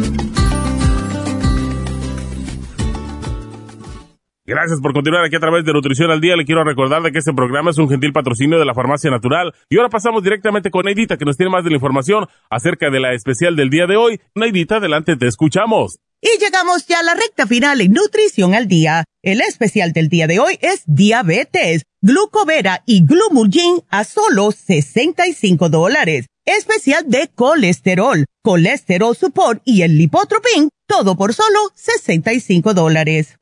Gracias por continuar aquí a través de Nutrición al Día. Le quiero recordar de que este programa es un gentil patrocinio de la Farmacia Natural. Y ahora pasamos directamente con Neidita, que nos tiene más de la información acerca de la especial del día de hoy. Neidita, adelante, te escuchamos. Y llegamos ya a la recta final en Nutrición al Día. El especial del día de hoy es diabetes, glucovera y glumulgin a solo 65 dólares. Especial de colesterol, colesterol support y el lipotropin, todo por solo 65 dólares.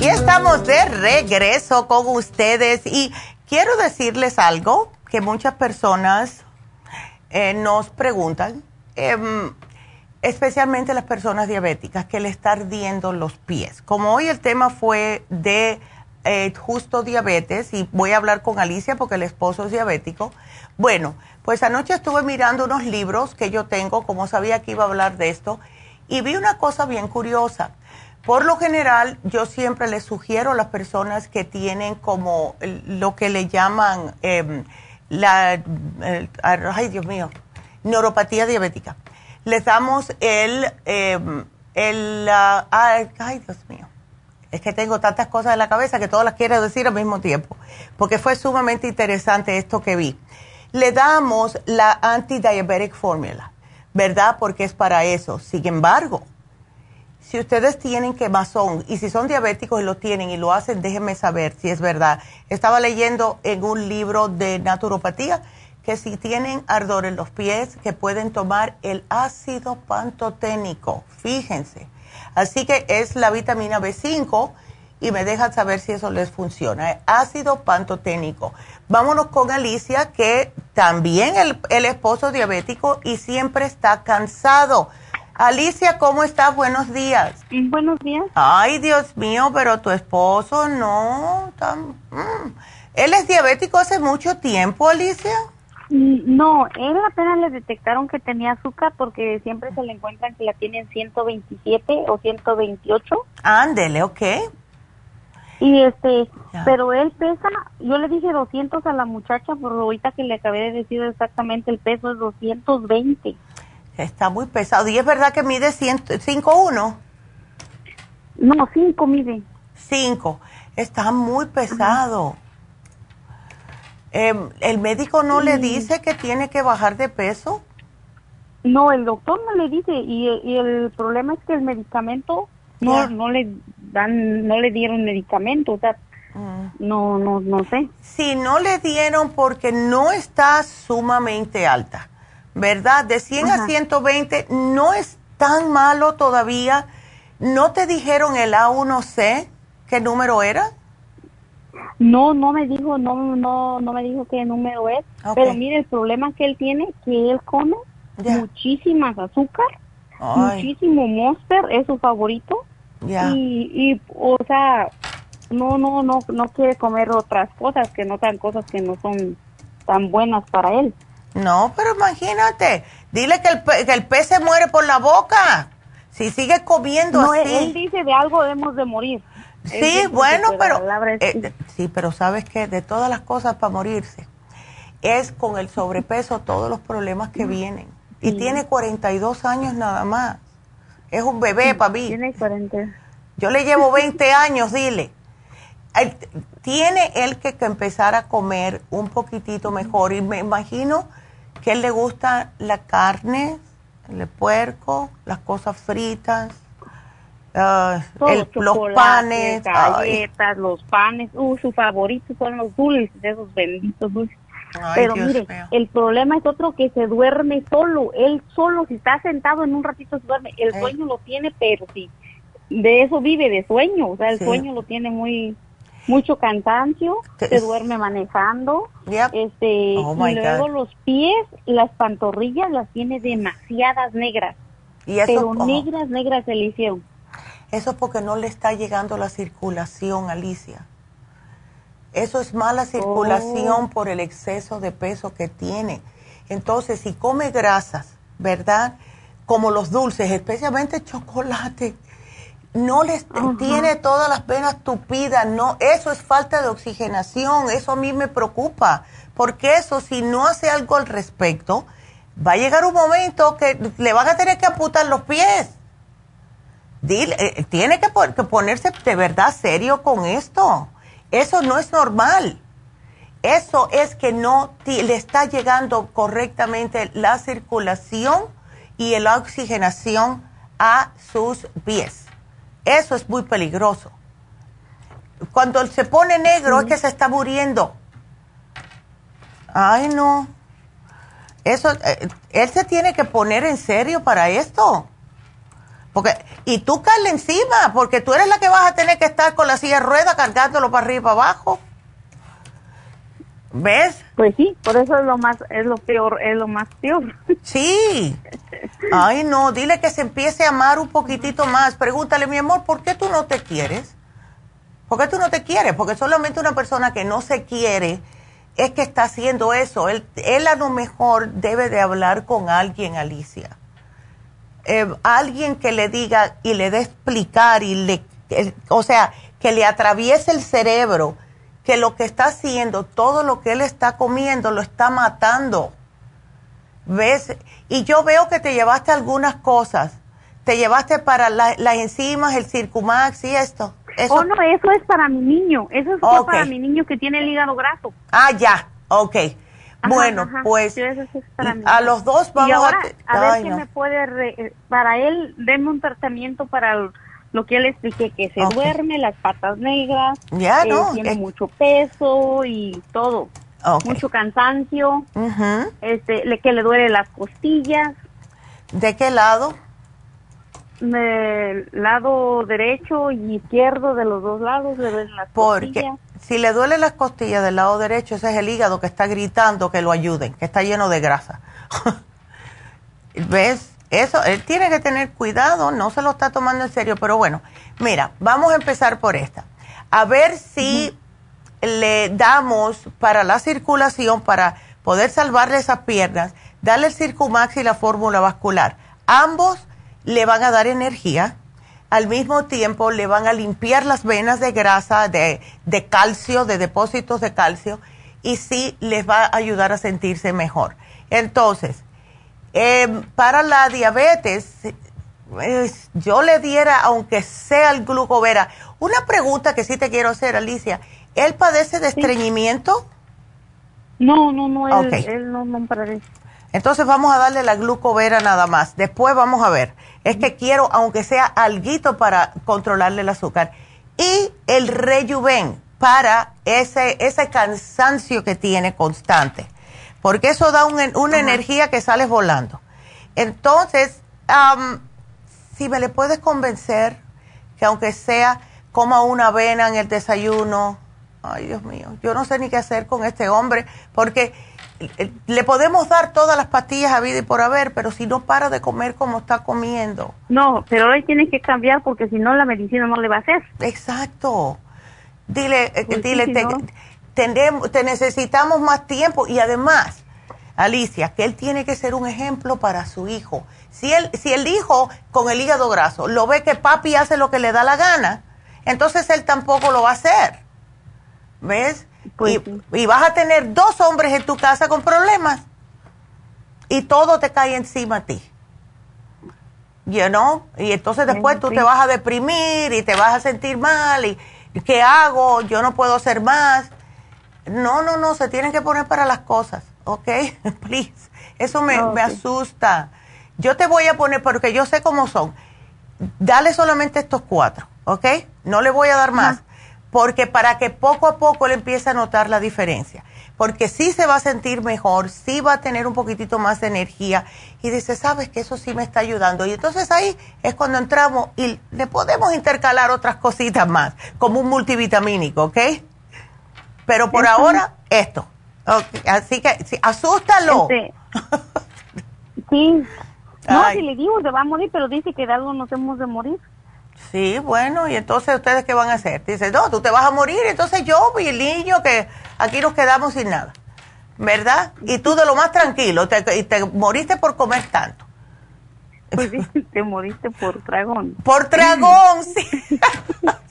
Y estamos de regreso con ustedes y quiero decirles algo que muchas personas eh, nos preguntan, em, especialmente las personas diabéticas, que le está ardiendo los pies. Como hoy el tema fue de eh, justo diabetes y voy a hablar con Alicia porque el esposo es diabético. Bueno, pues anoche estuve mirando unos libros que yo tengo, como sabía que iba a hablar de esto, y vi una cosa bien curiosa por lo general, yo siempre les sugiero a las personas que tienen como lo que le llaman em, la, ay Dios mío, neuropatía diabética. Les damos el, em, el, ay, Dios mío, es que tengo tantas cosas en la cabeza que todas las quiero decir al mismo tiempo, porque fue sumamente interesante esto que vi. Le damos la anti-diabetic formula, ¿verdad? Porque es para eso. Sin embargo, si ustedes tienen quemazón y si son diabéticos y lo tienen y lo hacen, déjenme saber si es verdad. Estaba leyendo en un libro de naturopatía que si tienen ardor en los pies, que pueden tomar el ácido pantoténico. Fíjense. Así que es la vitamina B5 y me dejan saber si eso les funciona. Ácido pantoténico. Vámonos con Alicia, que también el, el esposo diabético y siempre está cansado Alicia, ¿cómo estás? Buenos días. Buenos días. Ay, Dios mío, pero tu esposo no. Tan, mm. ¿Él es diabético hace mucho tiempo, Alicia? Mm, no, él apenas le detectaron que tenía azúcar porque siempre se le encuentran que la tienen 127 o 128. Ándele, ok. Y este, pero él pesa, yo le dije 200 a la muchacha, por ahorita que le acabé de decir exactamente el peso es 220. Está muy pesado. ¿Y es verdad que mide 5'1"? No, 5 mide. 5. Está muy pesado. Em, ¿El médico no le dice que tiene que bajar de peso? No, el doctor no le dice y, el problema es que el medicamento no, no le dan, no le dieron medicamento, o sea, mm. no, no, no sé. Si no le dieron porque no está sumamente alta, ¿verdad? De 100 a 120 no es tan malo todavía. ¿No te dijeron el A1C qué número era? No, no me dijo, no, no, no me dijo qué número es. Pero mire, el problema que él tiene, que él come muchísimas azúcar, muchísimo Monster, es su favorito. Y, y, o sea, no, no, no, no quiere comer otras cosas que no sean cosas que no son tan buenas para él. No, pero imagínate, dile que el, que el pez se muere por la boca. Si sigue comiendo no, así. Él dice de algo debemos de morir. Sí, bueno, pero eh, sí, pero sabes que de todas las cosas para morirse es con el sobrepeso todos los problemas que vienen. Y tiene 42 años nada más. Es un bebé mí. Tiene 40. Yo le llevo 20 años, dile. Tiene él que, que empezar a comer un poquitito mejor y me imagino que él le gusta la carne, el puerco, las cosas fritas Ah, los panes, galletas, los panes, uh, su favorito son los dulces, esos benditos dulces. Pero mire, el problema es otro que se duerme solo, él solo, si está sentado en un ratito se duerme, el sueño lo tiene, pero sí, de eso vive, de sueño, o sea, el sueño lo tiene muy, mucho cansancio, se duerme manejando, este, oh y luego los pies, las pantorrillas las tiene demasiadas negras, ¿Y pero negras, negras se le hicieron. Eso es porque no le está llegando la circulación, Alicia. Eso es mala circulación oh. por el exceso de peso que tiene. Entonces, si come grasas, ¿verdad? Como los dulces, especialmente chocolate, no les tiene todas las venas tupidas, no, eso es falta de oxigenación, eso a mí me preocupa, porque eso si no hace algo al respecto, va a llegar un momento que le van a tener que amputar los pies. Eh, tiene que, ponerse de verdad serio con esto. Eso no es normal. Eso es que no le está llegando correctamente la circulación y la oxigenación a sus pies. Eso es muy peligroso. Cuando se pone negro es que se está muriendo. Ay, no. Eso, eh, él se tiene que poner en serio para esto. Porque, y tú caes encima, porque tú eres la que vas a tener que estar con la silla de rueda cargándolo para arriba y para abajo. ¿Ves? Pues sí, por eso es lo más, es lo peor, es lo más peor. Sí. Ay, no, dile que se empiece a amar un poquitito más. Pregúntale, mi amor, ¿por qué tú no te quieres? ¿Por qué tú no te quieres? Porque solamente una persona que no se quiere es que está haciendo eso. Él, él a lo mejor debe de hablar con alguien, Alicia eh, alguien que le diga y le dé explicar y le, o sea, que le atraviese el cerebro que lo que está haciendo, todo lo que él está comiendo, lo está matando. ¿Ves? Y yo veo que te llevaste algunas cosas. Te llevaste para las enzimas, el Circumax y esto. Eso. Oh, no, eso es para mi niño. Eso es para mi niño que tiene el hígado graso. Ah, ya. Ok bueno, pues a los dos vamos ahora, a... ver si me puede... para él, denme un tratamiento para lo que él expliqué, que se duerme, las patas negras, ya, no, tiene mucho peso y todo. Mucho cansancio, este, que le duele las costillas. ¿De qué lado? Del lado derecho y izquierdo, de los dos lados, le duelen las Porque si le duele las costillas del lado derecho, ese es el hígado que está gritando que lo ayuden, que está lleno de grasa. ¿Ves? Eso, él tiene que tener cuidado, no se lo está tomando en serio, pero bueno, mira, vamos a empezar por esta. A ver si le damos para la circulación, para poder salvarle esas piernas, darle el Circumax y la fórmula vascular. Ambos le van a dar energía, al mismo tiempo le van a limpiar las venas de grasa, de, de calcio, de depósitos de calcio, y sí les va a ayudar a sentirse mejor. Entonces, em, para la diabetes, yo le diera, aunque sea el glucovera, una pregunta que sí te quiero hacer, Alicia. ¿Él padece de estreñimiento? No, no, no, él, no, no padece. Entonces vamos a darle la glucovera nada más. Después vamos a ver. Es que quiero, aunque sea alguito para controlarle el azúcar. Y el rejuven para ese, ese cansancio que tiene constante. Porque eso da una energía que sales volando. Entonces, si me le puedes convencer que aunque sea coma una avena en el desayuno, ay Dios mío, yo no sé ni qué hacer con este hombre, porque le podemos dar todas las pastillas a vida y por haber, pero si no para de comer como está comiendo. No, pero hoy tiene que cambiar porque si no la medicina no le va a hacer. Exacto. Dile, eh, pues dile, te, necesitamos más tiempo y además, Alicia, que él tiene que ser un ejemplo para su hijo. Si, él, si el hijo con el hígado graso lo ve que papi hace lo que le da la gana, entonces él tampoco lo va a hacer. ¿Ves? Pues y, vas a tener dos hombres en tu casa con problemas y todo te cae encima a ti. You know? Y entonces después tú te vas a deprimir y te vas a sentir mal y ¿qué hago? Yo no puedo hacer más. No, no, no, se tienen que poner para las cosas, ¿ok? Please. Eso me, me asusta. Yo te voy a poner, porque yo sé cómo son. Dale solamente estos cuatro, ¿ok? No le voy a dar más porque para que poco a poco él empiece a notar la diferencia, porque sí se va a sentir mejor, sí va a tener un poquitito más de energía y dice, sabes que eso sí me está ayudando. Y entonces ahí es cuando entramos y le podemos intercalar otras cositas más, como un multivitamínico, ¿ok? Pero por ahora, esto. Así que, sí, asústalo. Este, sí. No, si le digo se va a morir, pero dice que de algo nos hemos de morir. Sí, bueno, y entonces ustedes qué van a hacer? Dice, no, tú te vas a morir, entonces yo y el niño que aquí nos quedamos sin nada, ¿verdad? Y tú de lo más tranquilo, te, y te moriste por comer tanto. Pues te moriste por dragón. Por dragón, sí.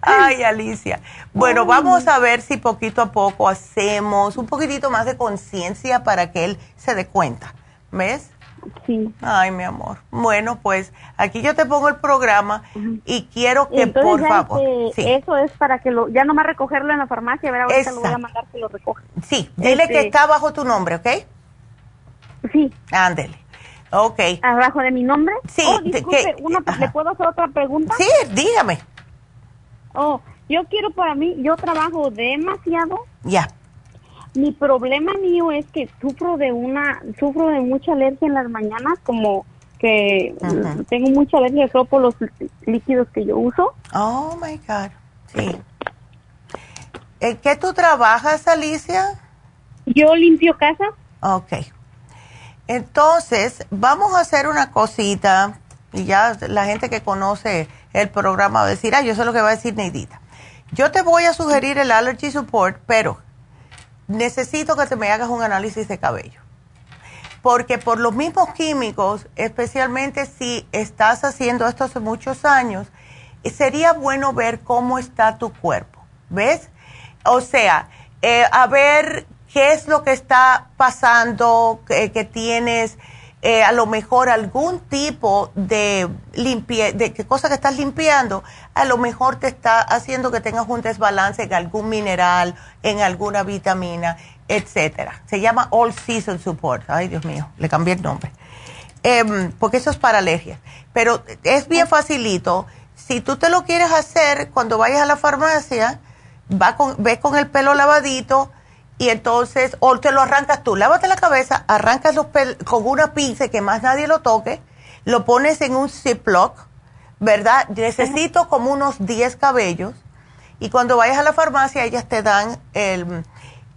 Ay, Alicia. Bueno, vamos a ver si poquito a poco hacemos un poquitito más de conciencia para que él se dé cuenta. ¿Ves? Sí. Ay, mi amor. Bueno, pues aquí yo te pongo el programa y quiero que por favor. Eso es para que lo, ya nomás recogerlo en la farmacia, a ver, ahorita lo voy a mandar que lo recoja. Sí, dile que este está bajo tu nombre, ¿ok? Sí. Ándele. Ok. ¿Abajo de mi nombre? Sí. Oh, disculpe, ¿le puedo hacer otra pregunta? Sí, dígame. Oh, yo quiero para mí, yo trabajo demasiado. Ya. Mi problema mío es que sufro de una, sufro de mucha alergia en las mañanas, como que tengo mucha alergia por los líquidos que yo uso. Oh my God, sí. ¿En qué tú trabajas, Alicia? Yo limpio casa. Ok. Entonces, vamos a hacer una cosita, y ya la gente que conoce el programa a decir, ah, yo sé lo que va a decir Neidita. Yo te voy a sugerir el Allergy Support, pero necesito que te me hagas un análisis de cabello. Porque por los mismos químicos, especialmente si estás haciendo esto hace muchos años, sería bueno ver cómo está tu cuerpo. ¿Ves? O sea, eh, a ver qué es lo que está pasando, que tienes eh, a lo mejor algún tipo de limpie, de qué cosa que estás limpiando, a lo mejor te está haciendo que tengas un desbalance en algún mineral, en alguna vitamina, etcétera. Se llama All Season Support. Ay, Dios mío, le cambié el nombre. Em, porque eso es para alergias. Pero es bien facilito. Si tú te lo quieres hacer, cuando vayas a la farmacia, va con, con el pelo lavadito, y entonces, o te lo arrancas tú, lávate la cabeza, arrancas los pelos con una pinza que más nadie lo toque, lo pones en un Ziploc, ¿verdad? Necesito como unos 10 cabellos y cuando vayas a la farmacia ellas te dan el,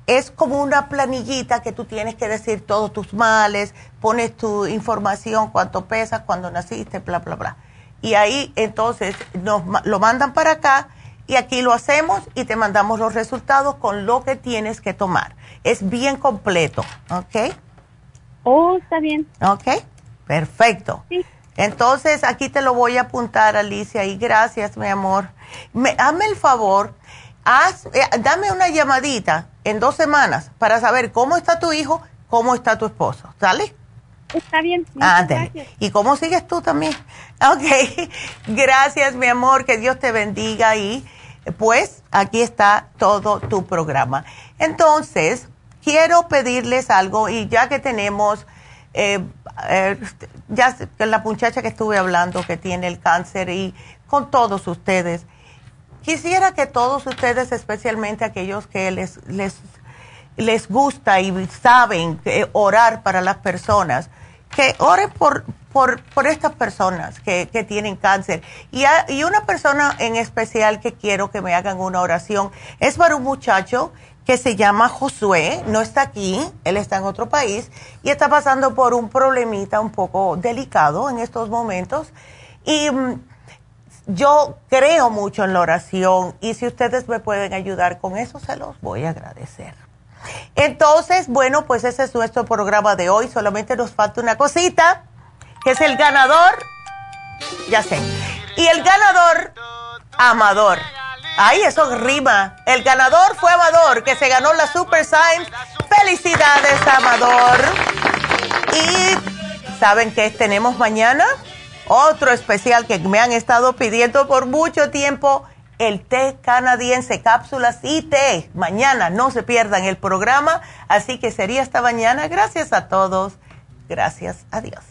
es como una planillita que tú tienes que decir todos tus males, pones tu información, cuánto pesas, cuándo naciste, bla, bla, bla. Y ahí entonces nos lo mandan para acá y aquí lo hacemos y te mandamos los resultados con lo que tienes que tomar. Es bien completo, ¿ok? Oh, está bien. Ok, perfecto. Sí. Entonces aquí te lo voy a apuntar, Alicia, y gracias, mi amor. Me, hazme el favor, haz, eh, dame una llamadita en dos semanas para saber cómo está tu hijo, cómo está tu esposo, ¿sale? Está bien. Ándale. ¿Y cómo sigues tú también? Ok. Gracias, mi amor. Que Dios te bendiga. Y pues aquí está todo tu programa. Entonces, quiero pedirles algo y ya que tenemos, eh, eh, ya la muchacha que estuve hablando que tiene el cáncer y con todos ustedes, quisiera que todos ustedes, especialmente aquellos que les, les, les gusta y saben orar para las personas, que oren por, por, por estas personas que, que tienen cáncer. Y, y una persona en especial que quiero que me hagan una oración es para un muchacho que se llama Josué, no está aquí, él está en otro país y está pasando por un problemita un poco delicado en estos momentos. Y mm, yo creo mucho en la oración y si ustedes me pueden ayudar con eso, se los voy a agradecer. Entonces, bueno, pues ese es nuestro programa de hoy. Solamente nos falta una cosita, que es el ganador. Ya sé. Y el ganador, Amador. Ay, eso rima. El ganador fue Amador, que se ganó la Super Science. Felicidades, Amador. Y ¿saben qué tenemos mañana? Otro especial que me han estado pidiendo por mucho tiempo el té canadiense, cápsulas y té. Mañana no se pierdan el programa, así que sería hasta mañana. Gracias a todos. Gracias. Adiós. shine